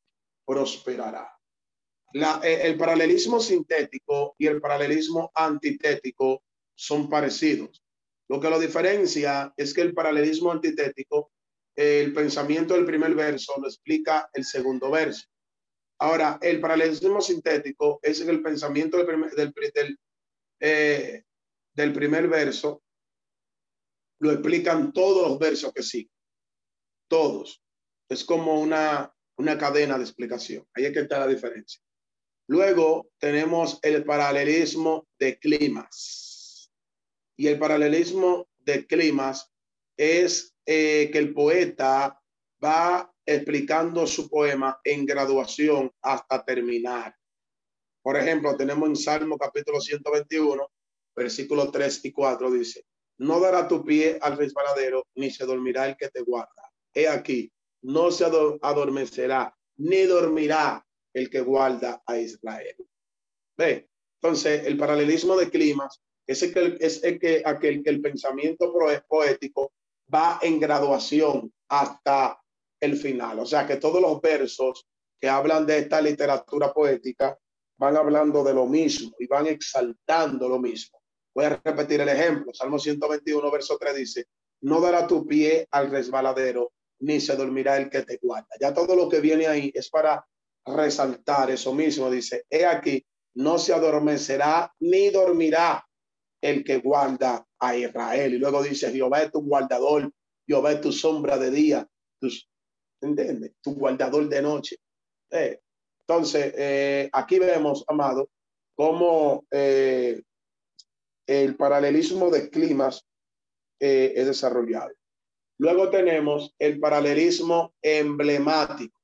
prosperará. La, eh, el paralelismo sintético y el paralelismo antitético son parecidos. Lo que lo diferencia es que el paralelismo antitético, el pensamiento del primer verso lo explica el segundo verso. Ahora, el paralelismo sintético es el pensamiento del, primer, del, del, eh, del primer verso lo explican todos los versos que siguen. Todos. Es como una, una cadena de explicación. Ahí es que está la diferencia. Luego tenemos el paralelismo de climas. Y el paralelismo de climas es eh, que el poeta va explicando su poema en graduación hasta terminar. Por ejemplo, tenemos en Salmo capítulo 121, versículos 3 y 4, dice, no dará tu pie al resbaladero, ni se dormirá el que te guarda. He aquí, no se adormecerá, ni dormirá el que guarda a Israel. Ve, entonces el paralelismo de climas es el que, es el que aquel que el pensamiento poético va en graduación hasta el final. O sea que todos los versos que hablan de esta literatura poética van hablando de lo mismo y van exaltando lo mismo. Voy a repetir el ejemplo. Salmo 121, verso 3 dice, no dará tu pie al resbaladero, ni se dormirá el que te guarda. Ya todo lo que viene ahí es para resaltar eso mismo. Dice, he aquí, no se adormecerá ni dormirá el que guarda a Israel. Y luego dice, Jehová es tu guardador, Jehová es tu sombra de día, tus. Tu guardador de noche. Eh, entonces, eh, aquí vemos, amado, cómo eh, el paralelismo de climas eh, es desarrollado. Luego tenemos el paralelismo emblemático.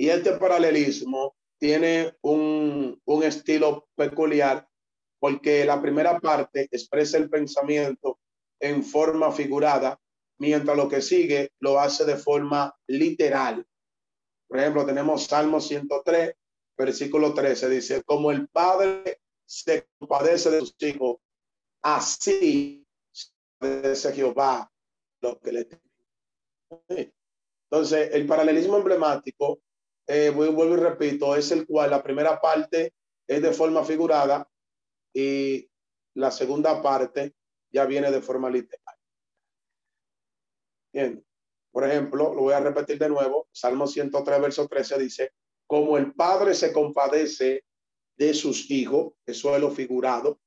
Y este paralelismo tiene un, un estilo peculiar porque la primera parte expresa el pensamiento en forma figurada, mientras lo que sigue lo hace de forma literal. Por ejemplo, tenemos Salmo 103, versículo 13, dice, como el Padre se compadece de sus hijos, así se Jehová lo que le Entonces, el paralelismo emblemático, eh, vuelvo y repito, es el cual la primera parte es de forma figurada y la segunda parte ya viene de forma literal. Bien, por ejemplo, lo voy a repetir de nuevo, Salmo 103, verso 13 dice, como el Padre se compadece de sus hijos, eso es lo figurado,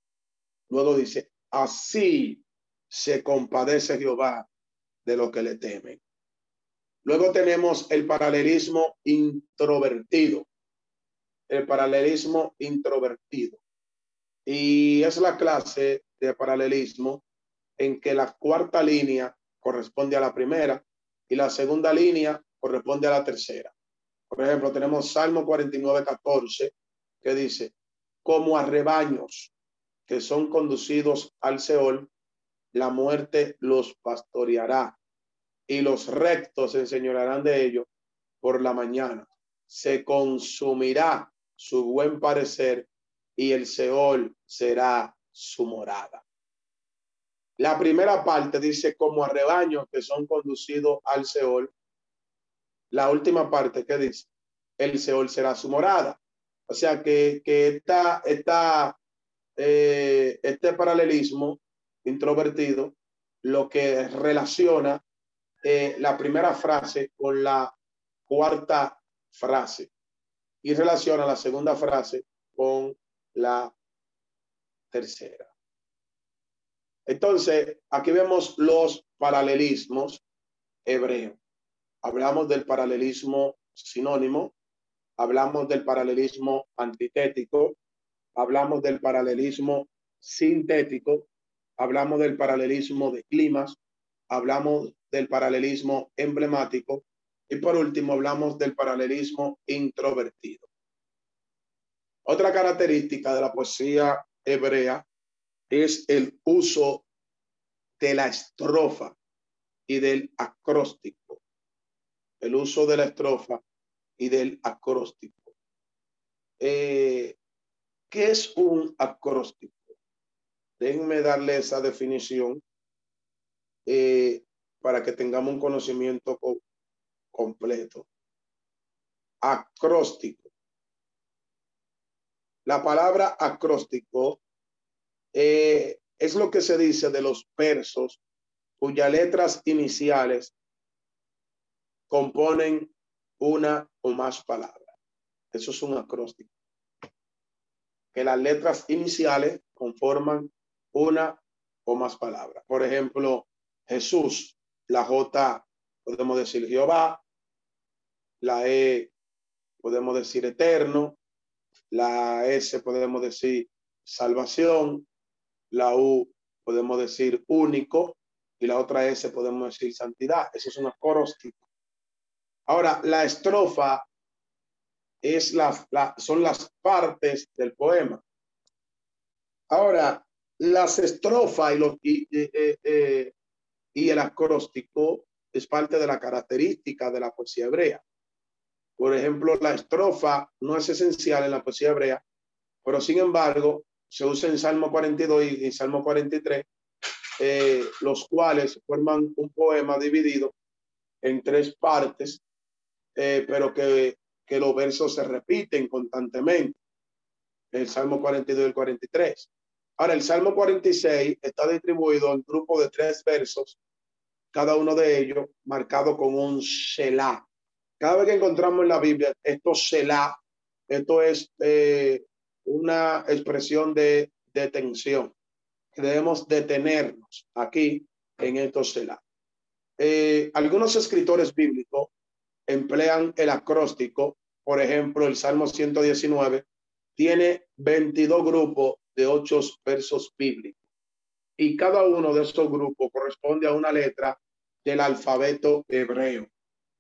luego dice, así se compadece Jehová de lo que le temen. Luego tenemos el paralelismo introvertido, el paralelismo introvertido. Y es la clase de paralelismo en que la cuarta línea corresponde a la primera y la segunda línea corresponde a la tercera. Por ejemplo, tenemos Salmo 49, 14, que dice, como a rebaños que son conducidos al Seol, la muerte los pastoreará y los rectos se de ellos por la mañana. Se consumirá su buen parecer y el Seol será su morada. La primera parte dice como a rebaños que son conducidos al Seol. La última parte que dice, el Seol será su morada. O sea que, que esta, esta, eh, este paralelismo introvertido lo que relaciona eh, la primera frase con la cuarta frase y relaciona la segunda frase con la tercera. Entonces, aquí vemos los paralelismos hebreos. Hablamos del paralelismo sinónimo, hablamos del paralelismo antitético, hablamos del paralelismo sintético, hablamos del paralelismo de climas, hablamos del paralelismo emblemático y por último hablamos del paralelismo introvertido. Otra característica de la poesía hebrea es el uso de la estrofa y del acróstico. El uso de la estrofa y del acróstico. Eh, ¿Qué es un acróstico? Déjenme darle esa definición eh, para que tengamos un conocimiento completo. Acróstico la palabra acróstico eh, es lo que se dice de los versos cuyas letras iniciales componen una o más palabras. Eso es un acróstico. Que las letras iniciales conforman una o más palabras. Por ejemplo, Jesús, la J, podemos decir Jehová, la E, podemos decir eterno, la S podemos decir salvación, la U podemos decir único y la otra S podemos decir santidad. Eso es un acróstico. Ahora, la estrofa es la, son las partes del poema. Ahora, las estrofas y, los, y, eh, y el acróstico es parte de la característica de la poesía hebrea. Por ejemplo, la estrofa no es esencial en la poesía hebrea, pero sin embargo se usa en Salmo 42 y en Salmo 43, eh, los cuales forman un poema dividido en tres partes, eh, pero que, que los versos se repiten constantemente. El Salmo 42 y el 43. Ahora, el Salmo 46 está distribuido en grupo de tres versos, cada uno de ellos marcado con un Shelah. Cada vez que encontramos en la Biblia esto Selah, esto es eh, una expresión de detención. Debemos detenernos aquí en esto Selah. Eh, algunos escritores bíblicos emplean el acróstico, por ejemplo, el Salmo 119 tiene 22 grupos de ocho versos bíblicos y cada uno de estos grupos corresponde a una letra del alfabeto hebreo.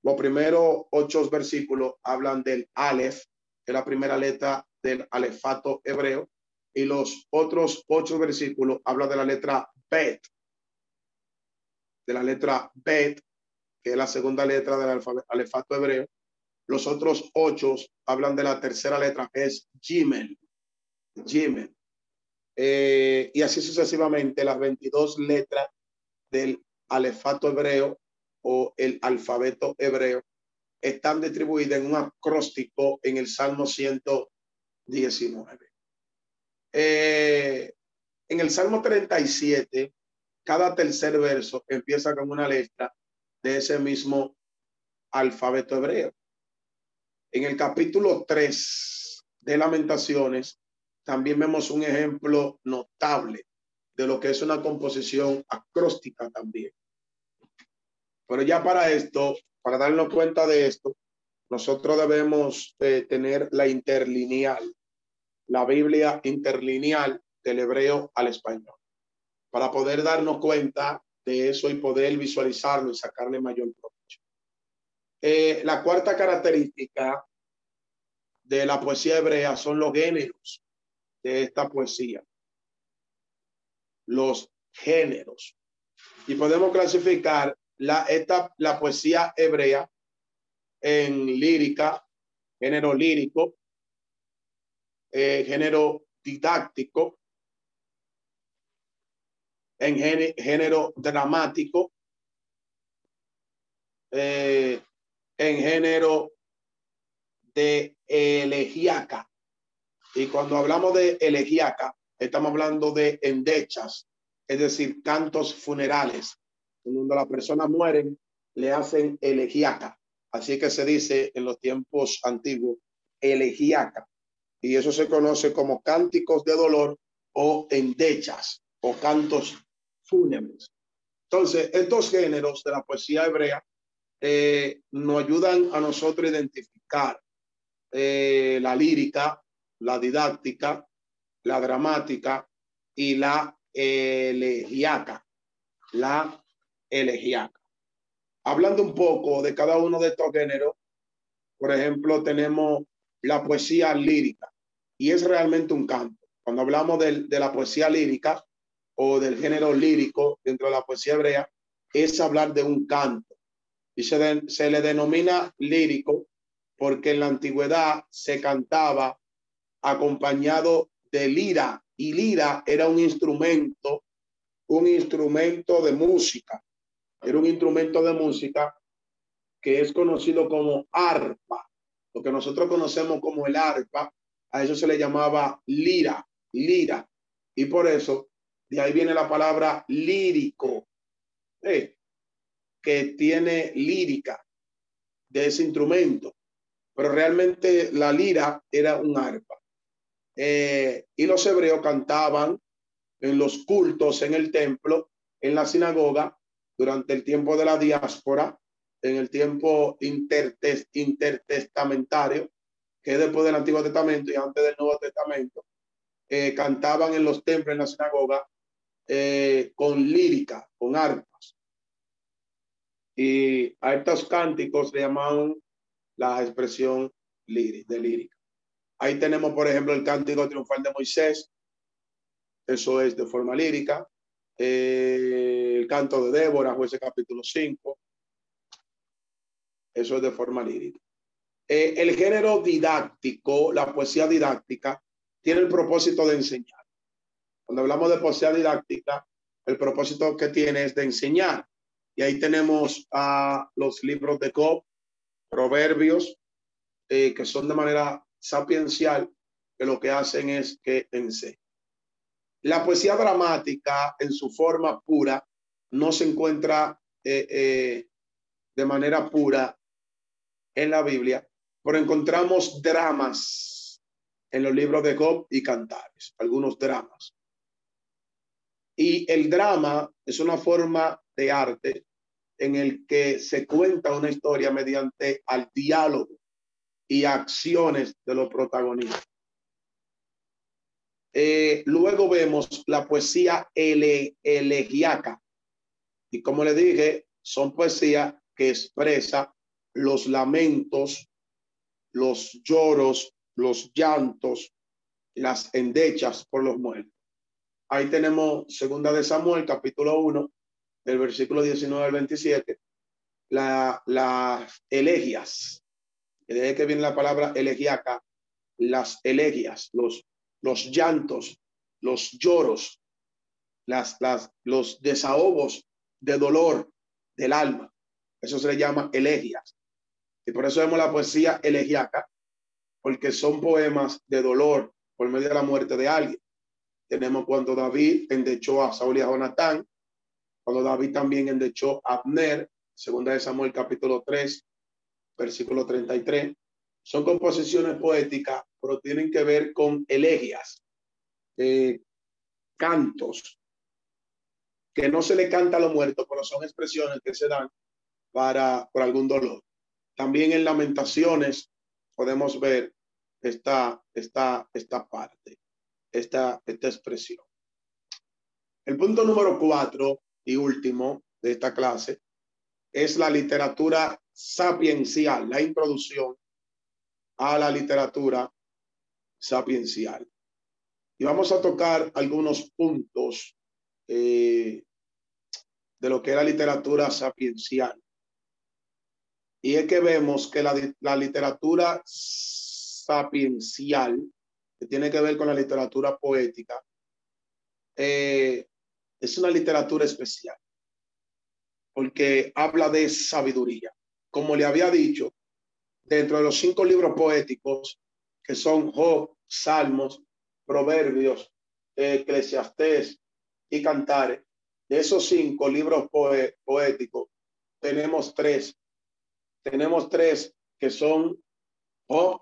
Los primeros ocho versículos hablan del Aleph, que es la primera letra del alefato hebreo, y los otros ocho versículos hablan de la letra Bet, de la letra Bet, que es la segunda letra del alefato hebreo. Los otros ocho hablan de la tercera letra, que es Gimel. Gimel. Eh, y así sucesivamente, las 22 letras del alefato hebreo o el alfabeto hebreo están distribuidas en un acróstico en el Salmo 119. Eh, en el Salmo 37, cada tercer verso empieza con una letra de ese mismo alfabeto hebreo. En el capítulo 3 de Lamentaciones, también vemos un ejemplo notable de lo que es una composición acróstica también. Pero ya para esto, para darnos cuenta de esto, nosotros debemos eh, tener la interlineal, la Biblia interlineal del hebreo al español, para poder darnos cuenta de eso y poder visualizarlo y sacarle mayor provecho. Eh, la cuarta característica de la poesía hebrea son los géneros de esta poesía. Los géneros. Y podemos clasificar la, esta, la poesía hebrea en lírica, género lírico, eh, género didáctico, en género dramático, eh, en género de elegíaca. Y cuando hablamos de elegíaca, estamos hablando de endechas, es decir, cantos funerales. Cuando las personas mueren, le hacen elegíaca. Así que se dice en los tiempos antiguos, elegíaca. Y eso se conoce como cánticos de dolor o endechas o cantos fúnebres. Entonces, estos géneros de la poesía hebrea eh, nos ayudan a nosotros a identificar eh, la lírica, la didáctica, la dramática y la elegiaca. La elegiaca. Hablando un poco de cada uno de estos géneros, por ejemplo, tenemos la poesía lírica y es realmente un canto. Cuando hablamos de, la poesía lírica, o del género lírico dentro de la poesía hebrea es hablar de un canto. Y se, se le denomina lírico porque en la antigüedad se cantaba acompañado de lira y lira era un instrumento, un instrumento de música. Era un instrumento de música que es conocido como arpa. Lo que nosotros conocemos como el arpa, a eso se le llamaba lira, lira. Y por eso de ahí viene la palabra lírico, eh, que tiene lírica de ese instrumento. Pero realmente la lira era un arpa. Eh, y los hebreos cantaban en los cultos en el templo, en la sinagoga, durante el tiempo de la diáspora, en el tiempo intertestamentario, que es después del Antiguo Testamento y antes del Nuevo Testamento, eh, cantaban en los templos, en la sinagoga, eh, con lírica, con arpas. Y a estos cánticos le llamaban la expresión de lírica. Ahí tenemos, por ejemplo, el cántico triunfal de Moisés. Eso es de forma lírica. Eh, el canto de Débora, jueces capítulo 5. Eso es de forma lírica. Eh, el género didáctico, la poesía didáctica, tiene el propósito de enseñar. Cuando hablamos de poesía didáctica, el propósito que tiene es de enseñar. Y ahí tenemos a los libros de Cobb, proverbios, eh, que son de manera sapiencial, que lo que hacen es que enseñan. La poesía dramática en su forma pura no se encuentra eh, eh, de manera pura en la Biblia, pero encontramos dramas en los libros de Job y Cantares, algunos dramas. Y el drama es una forma de arte en el que se cuenta una historia mediante al diálogo y acciones de los protagonistas. Eh, luego vemos la poesía ele elegiaca. Y como le dije, son poesía que expresa los lamentos, los lloros los llantos, las endechas por los muertos. Ahí tenemos segunda de Samuel, capítulo 1, del versículo 19 al 27, la, las elegias. De que viene la palabra elegiaca, las elegias, los, los llantos, los lloros, las, las, los desahogos de dolor del alma. Eso se le llama elegias. Y por eso vemos la poesía elegiaca, porque son poemas de dolor por medio de la muerte de alguien. Tenemos cuando David endechó a Saúl y a Jonatán, cuando David también endechó a Abner, segunda de Samuel capítulo 3, versículo 33. Son composiciones poéticas, pero tienen que ver con elegias, eh, cantos, que no se le canta a los muertos, pero son expresiones que se dan para por algún dolor. También en lamentaciones podemos ver esta, esta, esta parte, esta, esta expresión. El punto número cuatro y último de esta clase es la literatura sapiencial, la introducción a la literatura sapiencial. Y vamos a tocar algunos puntos eh, de lo que es la literatura sapiencial. Y es que vemos que la, la literatura sapiencial, que tiene que ver con la literatura poética, eh, es una literatura especial, porque habla de sabiduría. Como le había dicho, dentro de los cinco libros poéticos, que son Job, Salmos, Proverbios, Eclesiastés y Cantares, de esos cinco libros poéticos, tenemos tres. Tenemos tres que son Job,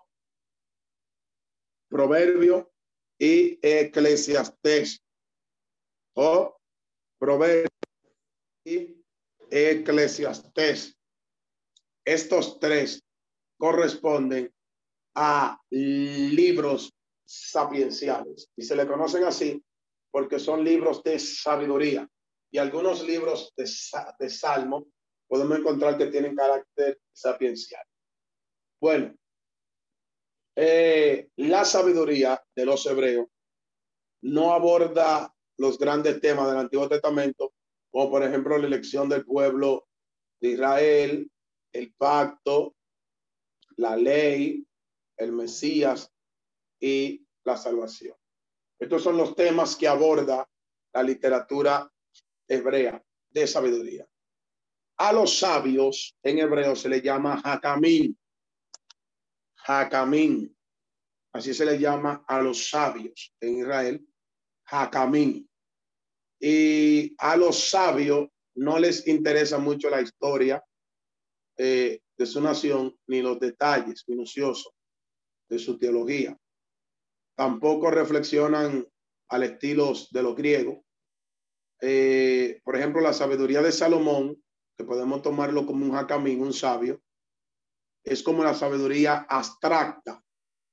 Proverbio y Eclesiastés. Job, Proverbio y Eclesiastés. Estos tres corresponden a libros sapienciales y se le conocen así porque son libros de sabiduría y algunos libros de, salmo podemos encontrar que tienen carácter sapiencial. Bueno, eh, la sabiduría de los hebreos no aborda los grandes temas del Antiguo Testamento, como por ejemplo la elección del pueblo de Israel, el pacto, la ley, el Mesías y la salvación. Estos son los temas que aborda la literatura hebrea de sabiduría. A los sabios en hebreo se le llama Hakamim. Hakamim. Así se le llama a los sabios en Israel. Hakamim. Y a los sabios no les interesa mucho la historia eh, de su nación ni los detalles minuciosos de su teología. Tampoco reflexionan al estilo de los griegos. Eh, por ejemplo, la sabiduría de Salomón, que podemos tomarlo como un jacamín, un sabio, es como la sabiduría abstracta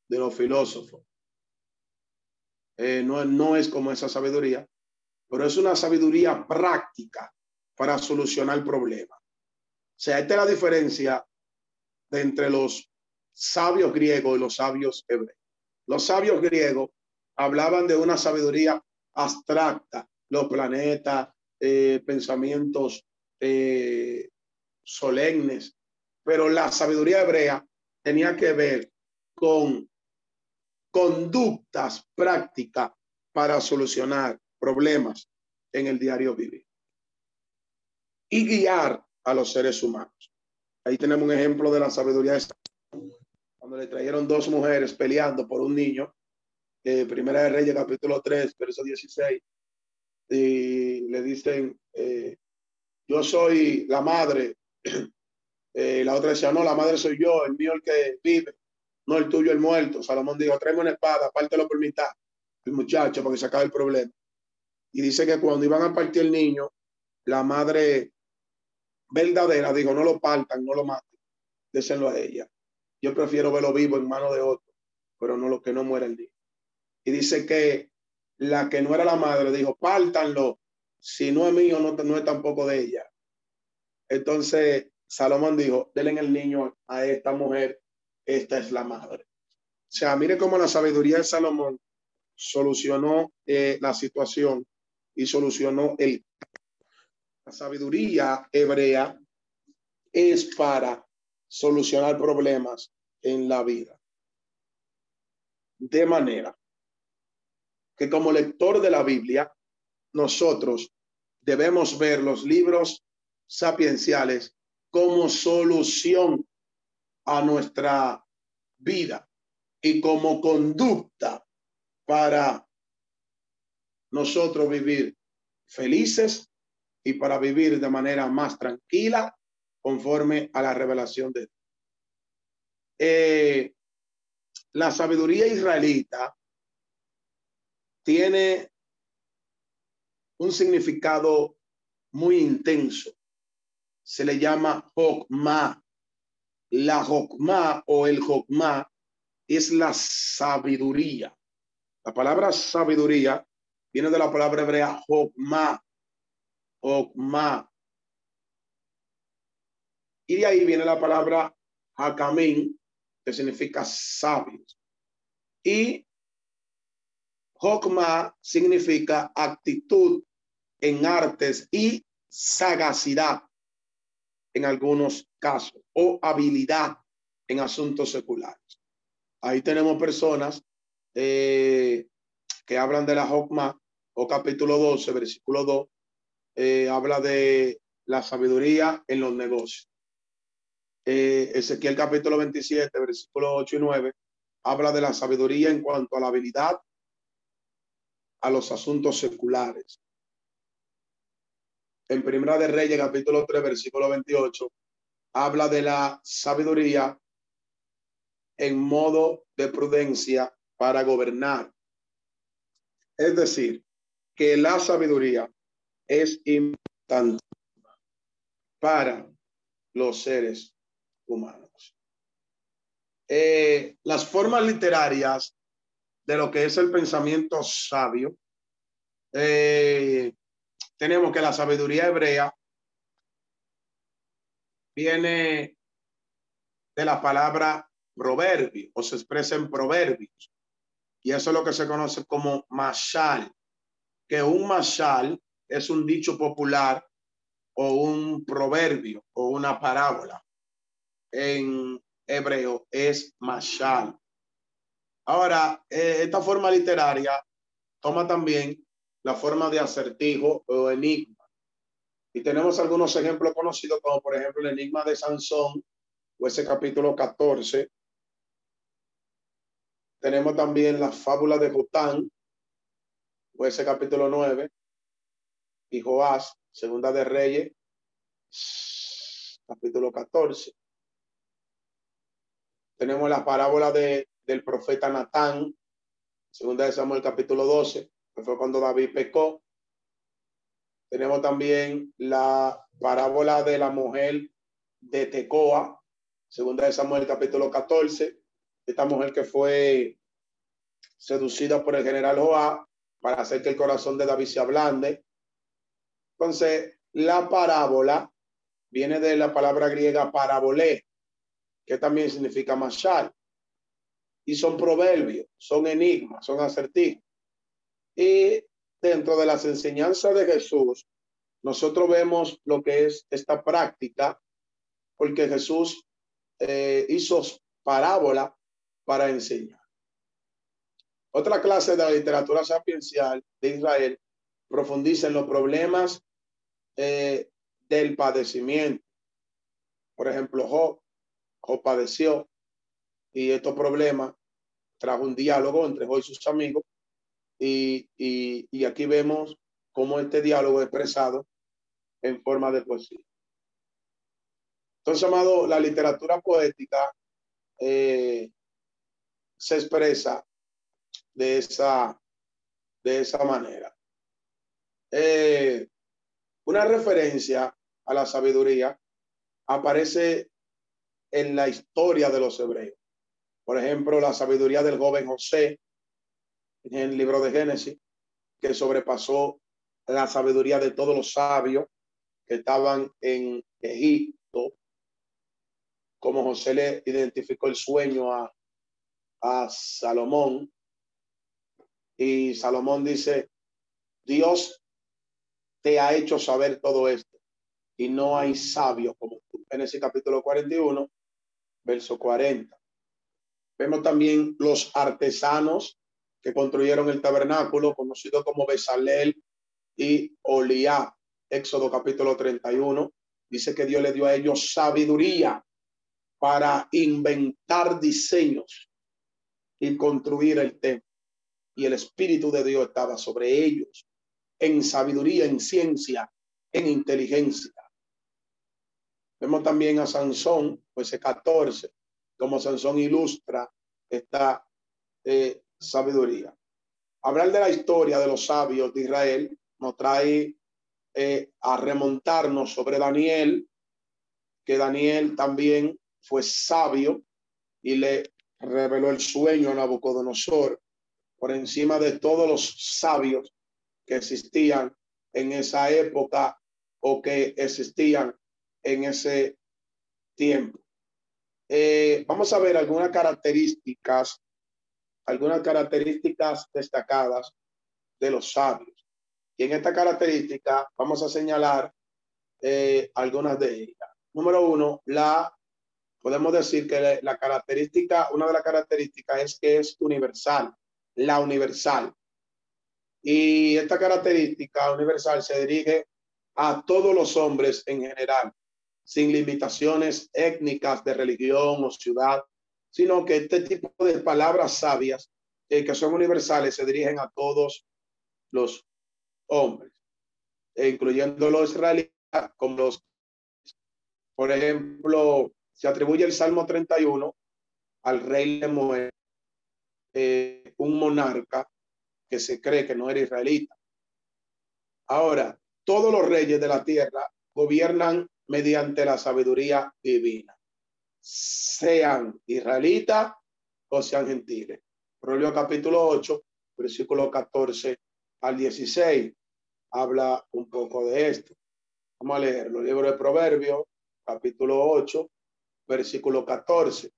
de los filósofos. Eh, no, no es como esa sabiduría, pero es una sabiduría práctica para solucionar problemas. Sea, esta es la diferencia entre los sabios griegos y los sabios hebreos. Los sabios griegos hablaban de una sabiduría abstracta, los planetas, eh, pensamientos eh, solemnes, pero la sabiduría hebrea tenía que ver con conductas prácticas para solucionar problemas en el diario vivir y guiar a los seres humanos. Ahí tenemos un ejemplo de la sabiduría de cuando le trajeron dos mujeres peleando por un niño, Primera de Reyes, capítulo 3, verso 16, y le dicen, eh, yo soy la madre. Eh, la otra decía, no, la madre soy yo, el mío el que vive, no el tuyo el muerto. Salomón dijo, tráeme una espada, pártelo por mitad, el muchacho, para que se acabe el problema. Y dice que cuando iban a partir el niño, la madre verdadera dijo, no lo partan, no lo maten, désenlo a ella. Yo prefiero verlo vivo en mano de otro, pero no lo que no muera el día. Y dice que la que no era la madre dijo, pártanlo, si no es mío, no, no es tampoco de ella. Entonces Salomón dijo, denle el niño a esta mujer, esta es la madre. sea, mire cómo la sabiduría de Salomón solucionó eh, la situación y solucionó el... La sabiduría hebrea es para solucionar problemas en la vida. De manera que como lector de la Biblia, nosotros debemos ver los libros sapienciales como solución a nuestra vida y como conducta para nosotros vivir felices y para vivir de manera más tranquila conforme a la revelación de. Eh, la sabiduría israelita tiene un significado muy intenso. Se le llama Hokmah. La Hokmah o el Hokmah es la sabiduría. La palabra sabiduría viene de la palabra hebrea Hokmah. Hokmah. Y de ahí viene la palabra Hakamim, que significa sabios. Y Hokmah significa actitud en artes y sagacidad en algunos casos o habilidad en asuntos seculares. Ahí tenemos personas eh, que hablan de la Hokmah o capítulo 12, versículo 2, eh, habla de la sabiduría en los negocios. Eh, Ezequiel capítulo 27, versículo 8 y 9, habla de la sabiduría en cuanto a la habilidad a los asuntos seculares. En Primera de Reyes, capítulo 3, versículo 28, habla de la sabiduría en modo de prudencia para gobernar. Es decir, que la sabiduría es importante para los seres humanos. Eh, las formas literarias de lo que es el pensamiento sabio, eh, tenemos que la sabiduría hebrea viene de la palabra proverbio o se expresa en proverbios. Y eso es lo que se conoce como mashal, que un mashal es un dicho popular o un proverbio o una parábola. En hebreo es mashal. Ahora, eh, esta forma literaria toma también la forma de acertijo o enigma. Y tenemos algunos ejemplos conocidos, como por ejemplo el enigma de Sansón, o ese capítulo 14. Tenemos también la fábula de Jotán, o ese capítulo 9. Y Joás, segunda de Reyes, capítulo 14. Tenemos la parábola de del profeta Natán, segunda de Samuel capítulo 12, que fue cuando David pecó. Tenemos también la parábola de la mujer de Tecoa, segunda de Samuel capítulo 14, esta mujer que fue seducida por el general Joá para hacer que el corazón de David se ablande. Entonces, la parábola viene de la palabra griega parabolé, que también significa mashal y son proverbios, son enigmas, son acertijos. Y dentro de las enseñanzas de Jesús, nosotros vemos lo que es esta práctica, porque Jesús eh, hizo parábola para enseñar. Otra clase de la literatura sapiencial de Israel profundiza en los problemas eh, del padecimiento. Por ejemplo, Job, padeció y estos problemas trajo un diálogo entre Job y sus amigos y, y, aquí vemos cómo este diálogo es expresado en forma de poesía. Entonces, amado, la literatura poética eh, se expresa de esa, de esa manera. Eh, una referencia a la sabiduría aparece en la historia de los hebreos. Por ejemplo, la sabiduría del joven José en el libro de Génesis, que sobrepasó la sabiduría de todos los sabios que estaban en Egipto, como José le identificó el sueño a, a Salomón y Salomón dice, Dios ha hecho saber todo esto y no hay sabio como tú. En ese capítulo 41, verso 40. Vemos también los artesanos que construyeron el tabernáculo, conocido como Besalel y Oliá. Éxodo capítulo 31. Dice que Dios le dio a ellos sabiduría para inventar diseños y construir el templo. Y el Espíritu de Dios estaba sobre ellos en sabiduría, en ciencia, en inteligencia. Vemos también a Sansón, pues 14, como Sansón ilustra esta eh, sabiduría. Hablar de la historia de los sabios de Israel nos trae eh, a remontarnos sobre Daniel, que Daniel también fue sabio y le reveló el sueño a Nabucodonosor por encima de todos los sabios que existían en esa época o que existían en ese tiempo. Eh, vamos a ver algunas características, algunas características destacadas de los sabios. Y en esta característica vamos a señalar eh, algunas de ellas. Número uno, la podemos decir que la característica, una de las características es que es universal, la universal. Y esta característica universal se dirige a todos los hombres en general, sin limitaciones étnicas de religión o ciudad, sino que este tipo de palabras sabias eh, que son universales se dirigen a todos los hombres, incluyendo los israelitas como los, por ejemplo, se atribuye el Salmo 31 al rey de Moed, eh, un monarca que se cree que no era israelita. Ahora, todos los reyes de la tierra gobiernan mediante la sabiduría divina, sean israelitas o sean gentiles. Proverbio capítulo 8, versículo 14 al 16, habla un poco de esto. Vamos a leerlo. Libro de Proverbios, capítulo 8, versículo 14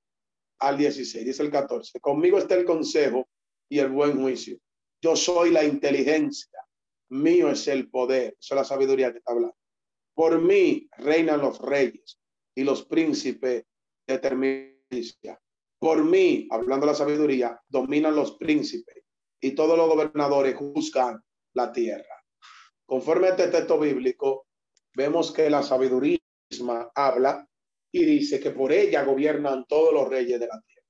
al 16. Dice el 14. Conmigo está el consejo y el buen juicio. Yo soy la inteligencia. Mío es el poder. Esa es la sabiduría que está hablando. Por mí reinan los reyes y los príncipes de terminación. Por mí, hablando de la sabiduría, dominan los príncipes y todos los gobernadores juzgan la tierra. Conforme a este texto bíblico, vemos que la sabiduría misma habla y dice que por ella gobiernan todos los reyes de la tierra.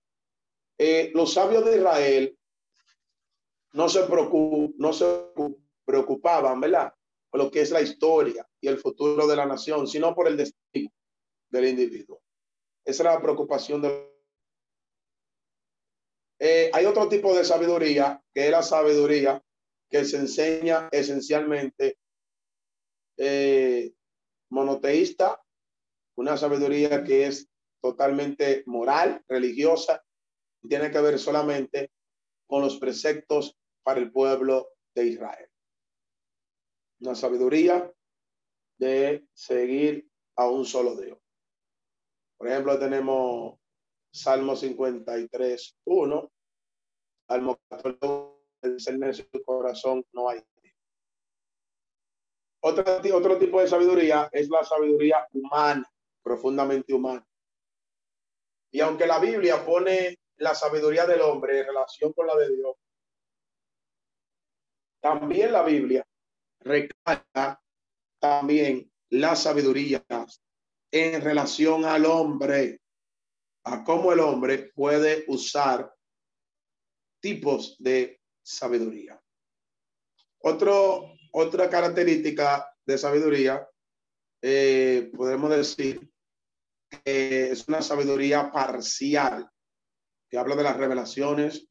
Eh, los sabios de Israel no se, preocupaban, ¿verdad? Por lo que es la historia y el futuro de la nación, sino por el destino del individuo. Esa era la preocupación de... Eh, hay otro tipo de sabiduría, que es la sabiduría que se enseña esencialmente eh, monoteísta, una sabiduría que es totalmente moral, religiosa, y tiene que ver solamente con los preceptos para el pueblo de Israel. Una sabiduría de seguir a un solo Dios. Por ejemplo, tenemos Salmo 53, 1, Salmo 14, en su corazón no hay. Otro, otro tipo de sabiduría es la sabiduría humana, profundamente humana. Y aunque la Biblia pone la sabiduría del hombre en relación con la de Dios, también la Biblia recalca también la sabiduría en relación al hombre, a cómo el hombre puede usar tipos de sabiduría. Otro, otra característica de sabiduría, eh, podemos decir, que es una sabiduría parcial, que habla de las revelaciones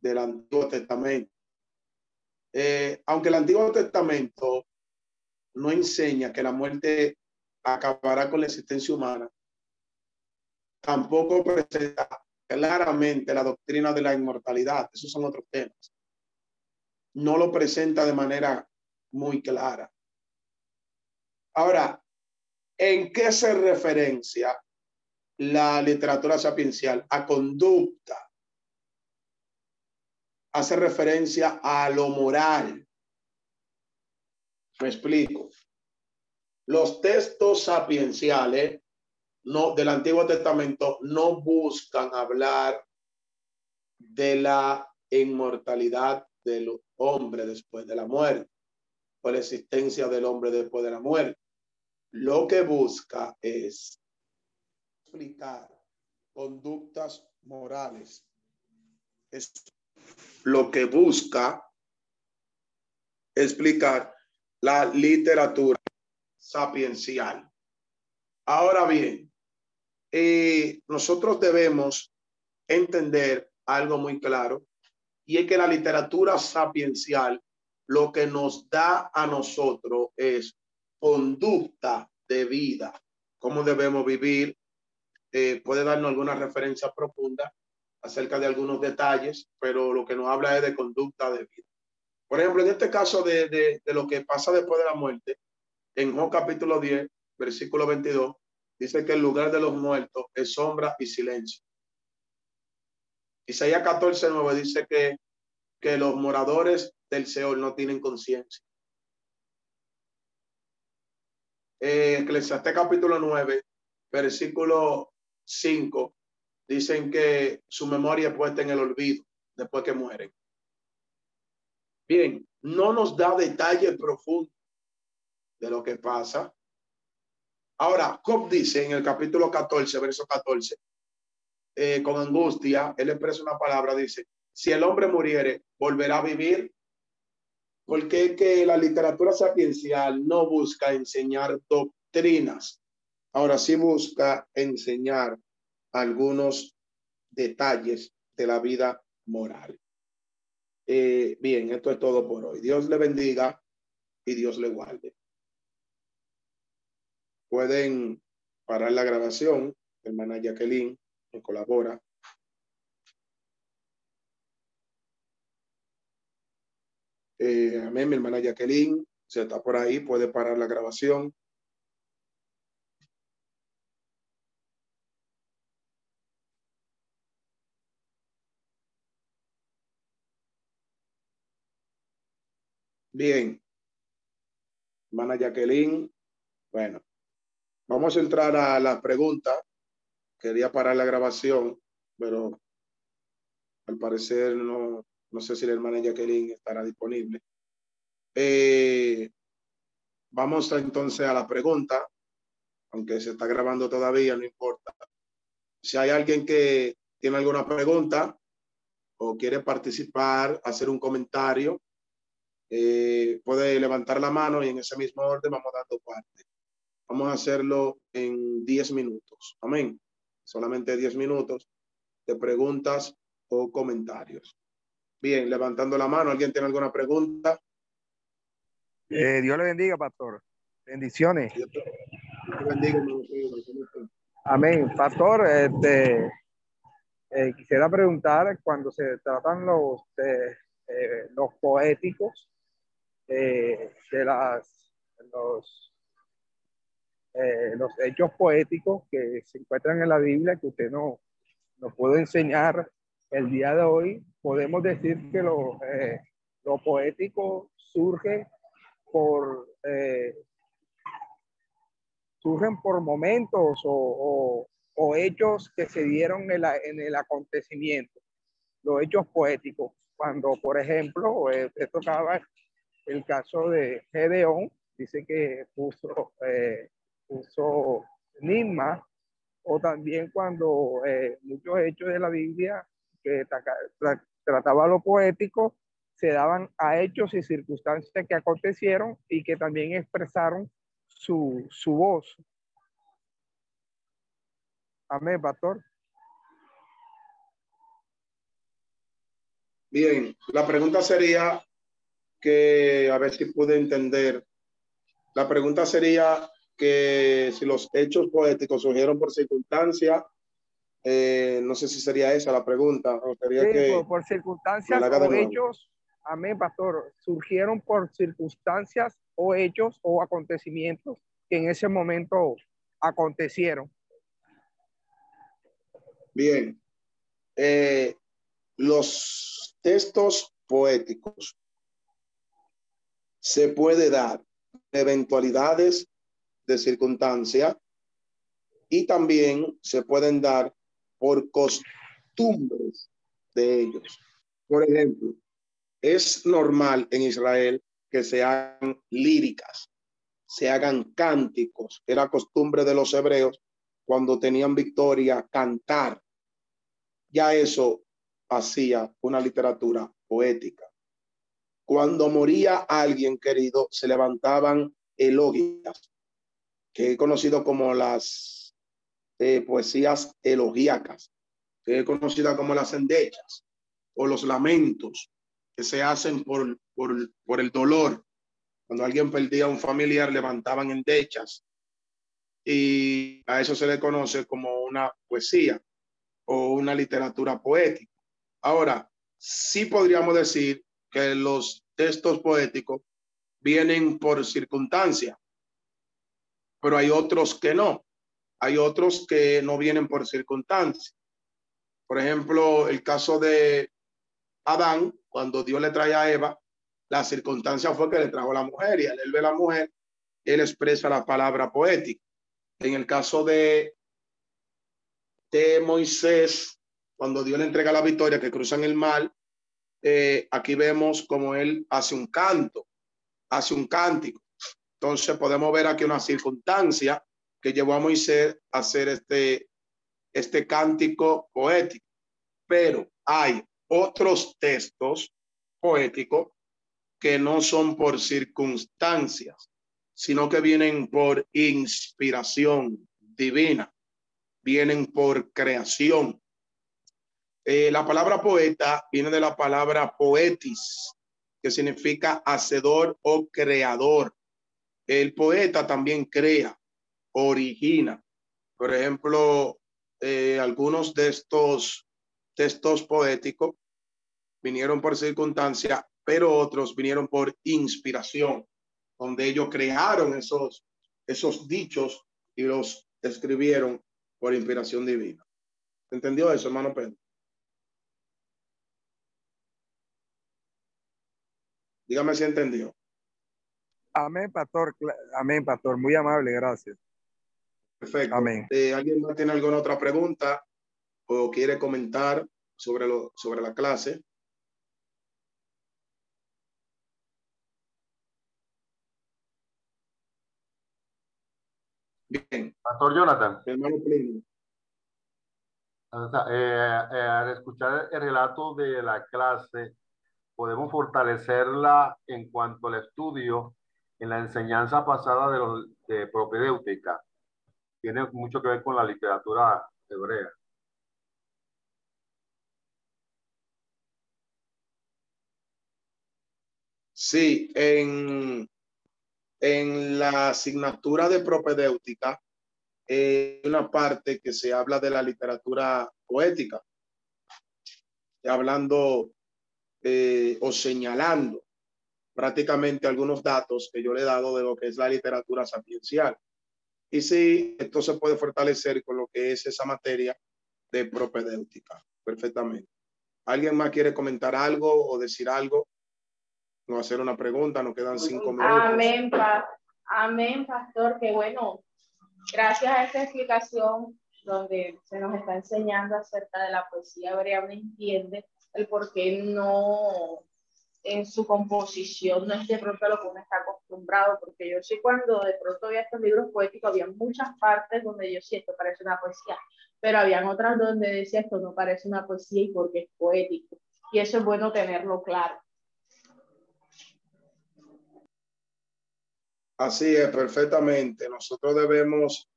del Antiguo Testamento. Eh, aunque el Antiguo Testamento no enseña que la muerte acabará con la existencia humana, tampoco presenta claramente la doctrina de la inmortalidad. Esos son otros temas. No lo presenta de manera muy clara. Ahora, ¿en qué se referencia la literatura sapiencial? A conducta hace referencia a lo moral. Me explico. Los textos sapienciales no, del Antiguo Testamento no buscan hablar de la inmortalidad del hombre después de la muerte o la existencia del hombre después de la muerte. Lo que busca es explicar conductas morales. Es lo que busca explicar la literatura sapiencial. Ahora bien, eh, nosotros debemos entender algo muy claro y es que la literatura sapiencial lo que nos da a nosotros es conducta de vida, cómo debemos vivir. Eh, puede darnos alguna referencia profunda acerca de algunos detalles, pero lo que nos habla es de conducta de vida. Por ejemplo, en este caso de, de, lo que pasa después de la muerte, en Job capítulo 10, versículo 22, dice que el lugar de los muertos es sombra y silencio. Isaías 14, 9 dice que, que los moradores del Seol no tienen conciencia. Eh, Eclesiastés capítulo 9, versículo 5, dicen que su memoria es puesta en el olvido después que mueren. Bien, no nos da detalles profundos de lo que pasa. Ahora, Job dice en el capítulo 14, verso 14, eh, con angustia, él expresa una palabra, dice, si el hombre muriere, volverá a vivir. Porque que la literatura sapiencial no busca enseñar doctrinas, ahora sí busca enseñar algunos detalles de la vida moral. Eh, bien, esto es todo por hoy. Dios le bendiga y Dios le guarde. Pueden parar la grabación, hermana Jacqueline me colabora. Eh, amén, mi hermana Jacqueline, se está por ahí, puede parar la grabación. Bien, hermana Jacqueline, bueno, vamos a entrar a la pregunta. Quería parar la grabación, pero al parecer no, no sé si la hermana Jacqueline estará disponible. Eh, vamos entonces a la pregunta, aunque se está grabando todavía, no importa. Si hay alguien que tiene alguna pregunta o quiere participar, hacer un comentario, eh, puede levantar la mano y en ese mismo orden vamos dando parte. Vamos a hacerlo en 10 minutos. Amén. Solamente 10 minutos de preguntas o comentarios. Bien, levantando la mano, ¿alguien tiene alguna pregunta? Eh, Dios le bendiga, pastor. Bendiciones. Dios te bendiga. Amén. Pastor, este, eh, quisiera preguntar, cuando se tratan los, eh, eh los poéticos, eh, de eh, los hechos poéticos que se encuentran en la Biblia, que usted no, nos puede enseñar el día de hoy, podemos decir que lo, eh, lo poético surge por, surgen por momentos o, o, o, hechos que se dieron en, la, en, el acontecimiento, los hechos poéticos. Cuando, por ejemplo, eh, tocaba el caso de Gedeón, dice que puso, eh, puso o también cuando eh, muchos hechos de la Biblia que tra trataba lo poético se daban a hechos y circunstancias que acontecieron y que también expresaron su, su voz. Amén, pastor. Bien, la pregunta sería que, a ver si pude entender, la pregunta sería que si los hechos poéticos surgieron por circunstancia, eh, no sé si sería esa la pregunta. O sería sí, que por, circunstancias o hechos, amén, pastor, surgieron por circunstancias o hechos o acontecimientos que en ese momento acontecieron. Bien. Eh, los textos poéticos se puede dar eventualidades de circunstancia y también se pueden dar por costumbres de ellos. Por ejemplo, es normal en Israel que se hagan líricas, se hagan cánticos. Era costumbre de los hebreos cuando tenían victoria cantar. Ya eso hacía una literatura poética. Cuando moría alguien querido, se levantaban elogias, que he conocido como las eh, poesías elogíacas, que he conocido como las endechas o los lamentos que se hacen por, por, por el dolor. Cuando alguien perdía a un familiar, levantaban endechas y a eso se le conoce como una poesía o una literatura poética. Ahora, sí podríamos decir que los textos poéticos vienen por circunstancia, pero hay otros que no. Hay otros que no vienen por circunstancia. Por ejemplo, el caso de Adán, cuando Dios le trae a Eva, la circunstancia fue que le trajo la mujer y al él ve la mujer, él expresa la palabra poética. En el caso de, de Moisés, cuando Dios le entrega la victoria, que cruzan el mar, eh, aquí vemos como él hace un canto, hace un cántico. Entonces podemos ver aquí una circunstancia que llevó a Moisés a hacer este, este cántico poético. Pero hay otros textos poéticos que no son por circunstancias, sino que vienen por inspiración divina, vienen por creación. Eh, la palabra poeta viene de la palabra poetis, que significa hacedor o creador. El poeta también crea, origina. Por ejemplo, eh, algunos de estos textos poéticos vinieron por circunstancia, pero otros vinieron por inspiración, donde ellos crearon esos, esos dichos y los escribieron por inspiración divina. ¿Entendió eso, hermano Pedro? Dígame si entendió. Amén, pastor. Amén, pastor. Muy amable, gracias. Perfecto. Amén. Eh, ¿Alguien más tiene alguna otra pregunta o quiere comentar sobre, lo, sobre la clase? Bien. Pastor Jonathan. Hermano Plínio. Eh, eh, al escuchar el relato de la clase, podemos fortalecerla en cuanto al estudio en la enseñanza pasada de, los, de propedéutica. Tiene mucho que ver con la literatura hebrea. Sí, en, en la asignatura de propedéutica hay una parte que se habla de la literatura poética, hablando eh, o señalando prácticamente algunos datos que yo le he dado de lo que es la literatura sapiencial. Y sí, esto se puede fortalecer con lo que es esa materia de propedéutica, perfectamente. ¿Alguien más quiere comentar algo o decir algo? No hacer una pregunta, nos quedan cinco minutos. Amén, Amén, pastor, que bueno, gracias a esta explicación donde se nos está enseñando acerca de la poesía hebrea, uno entiende el por qué no en su composición no es de pronto a lo que uno está acostumbrado, porque yo sí cuando de pronto había estos libros poéticos, había muchas partes donde yo siento parece una poesía, pero habían otras donde decía esto no parece una poesía y porque es poético. Y eso es bueno tenerlo claro. Así es, perfectamente. Nosotros debemos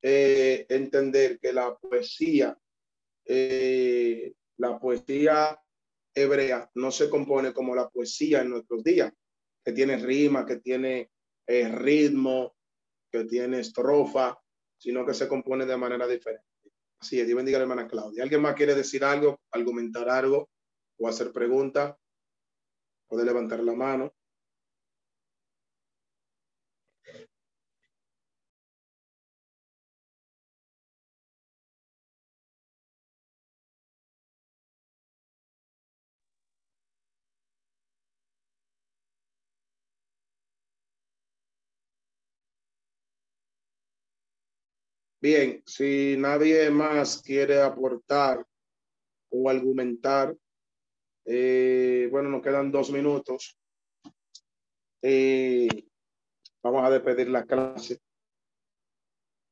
eh, entender que la poesía eh, la poesía hebrea no se compone como la poesía en nuestros días, que tiene rima, que tiene eh, ritmo, que tiene estrofa, sino que se compone de manera diferente. Así es, Dios bendiga a la hermana Claudia. ¿Alguien más quiere decir algo, argumentar algo o hacer preguntas? Puede levantar la mano. Bien, si nadie más quiere aportar o argumentar, eh, bueno, nos quedan dos minutos. Eh, vamos a despedir la clase.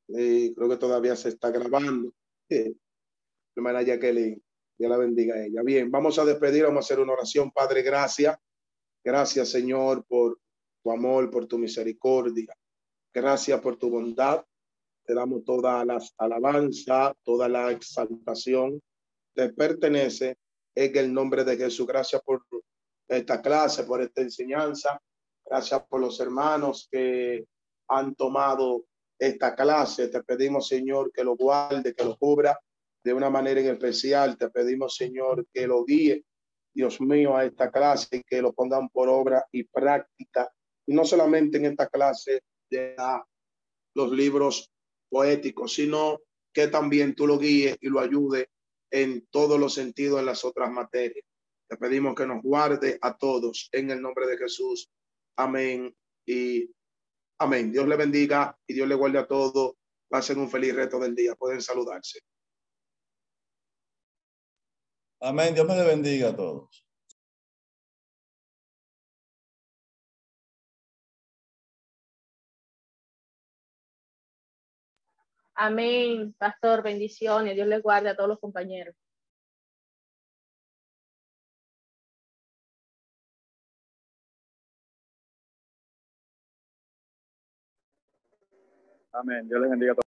Eh, creo que todavía se está grabando. hermana Jacqueline, Dios la bendiga a ella. Bien, vamos a despedir, vamos a hacer una oración. Padre, gracias. Gracias, Señor, por tu amor, por tu misericordia. Gracias por tu bondad. Te damos toda la alabanza, toda la exaltación. Te pertenece en el nombre de Jesús. Gracias por esta clase, por esta enseñanza. Gracias por los hermanos que han tomado esta clase. Te pedimos, Señor, que lo guarde, que lo cubra de una manera en especial. Te pedimos, Señor, que lo guíe, Dios mío, a esta clase y que lo pongan por obra y práctica. Y no solamente en esta clase de los libros poéticos, sino que también tú lo guíes y lo ayudes en todos los sentidos en las otras materias. Te pedimos que nos guarde a todos en el nombre de Jesús. Amén y amén. Dios le bendiga y Dios le guarde a todos. Pasen un feliz resto del día. Pueden saludarse. Amén. Dios me bendiga a todos. Amén, pastor, bendiciones. Dios les guarde a todos los compañeros. Amén. Dios les bendiga a todos.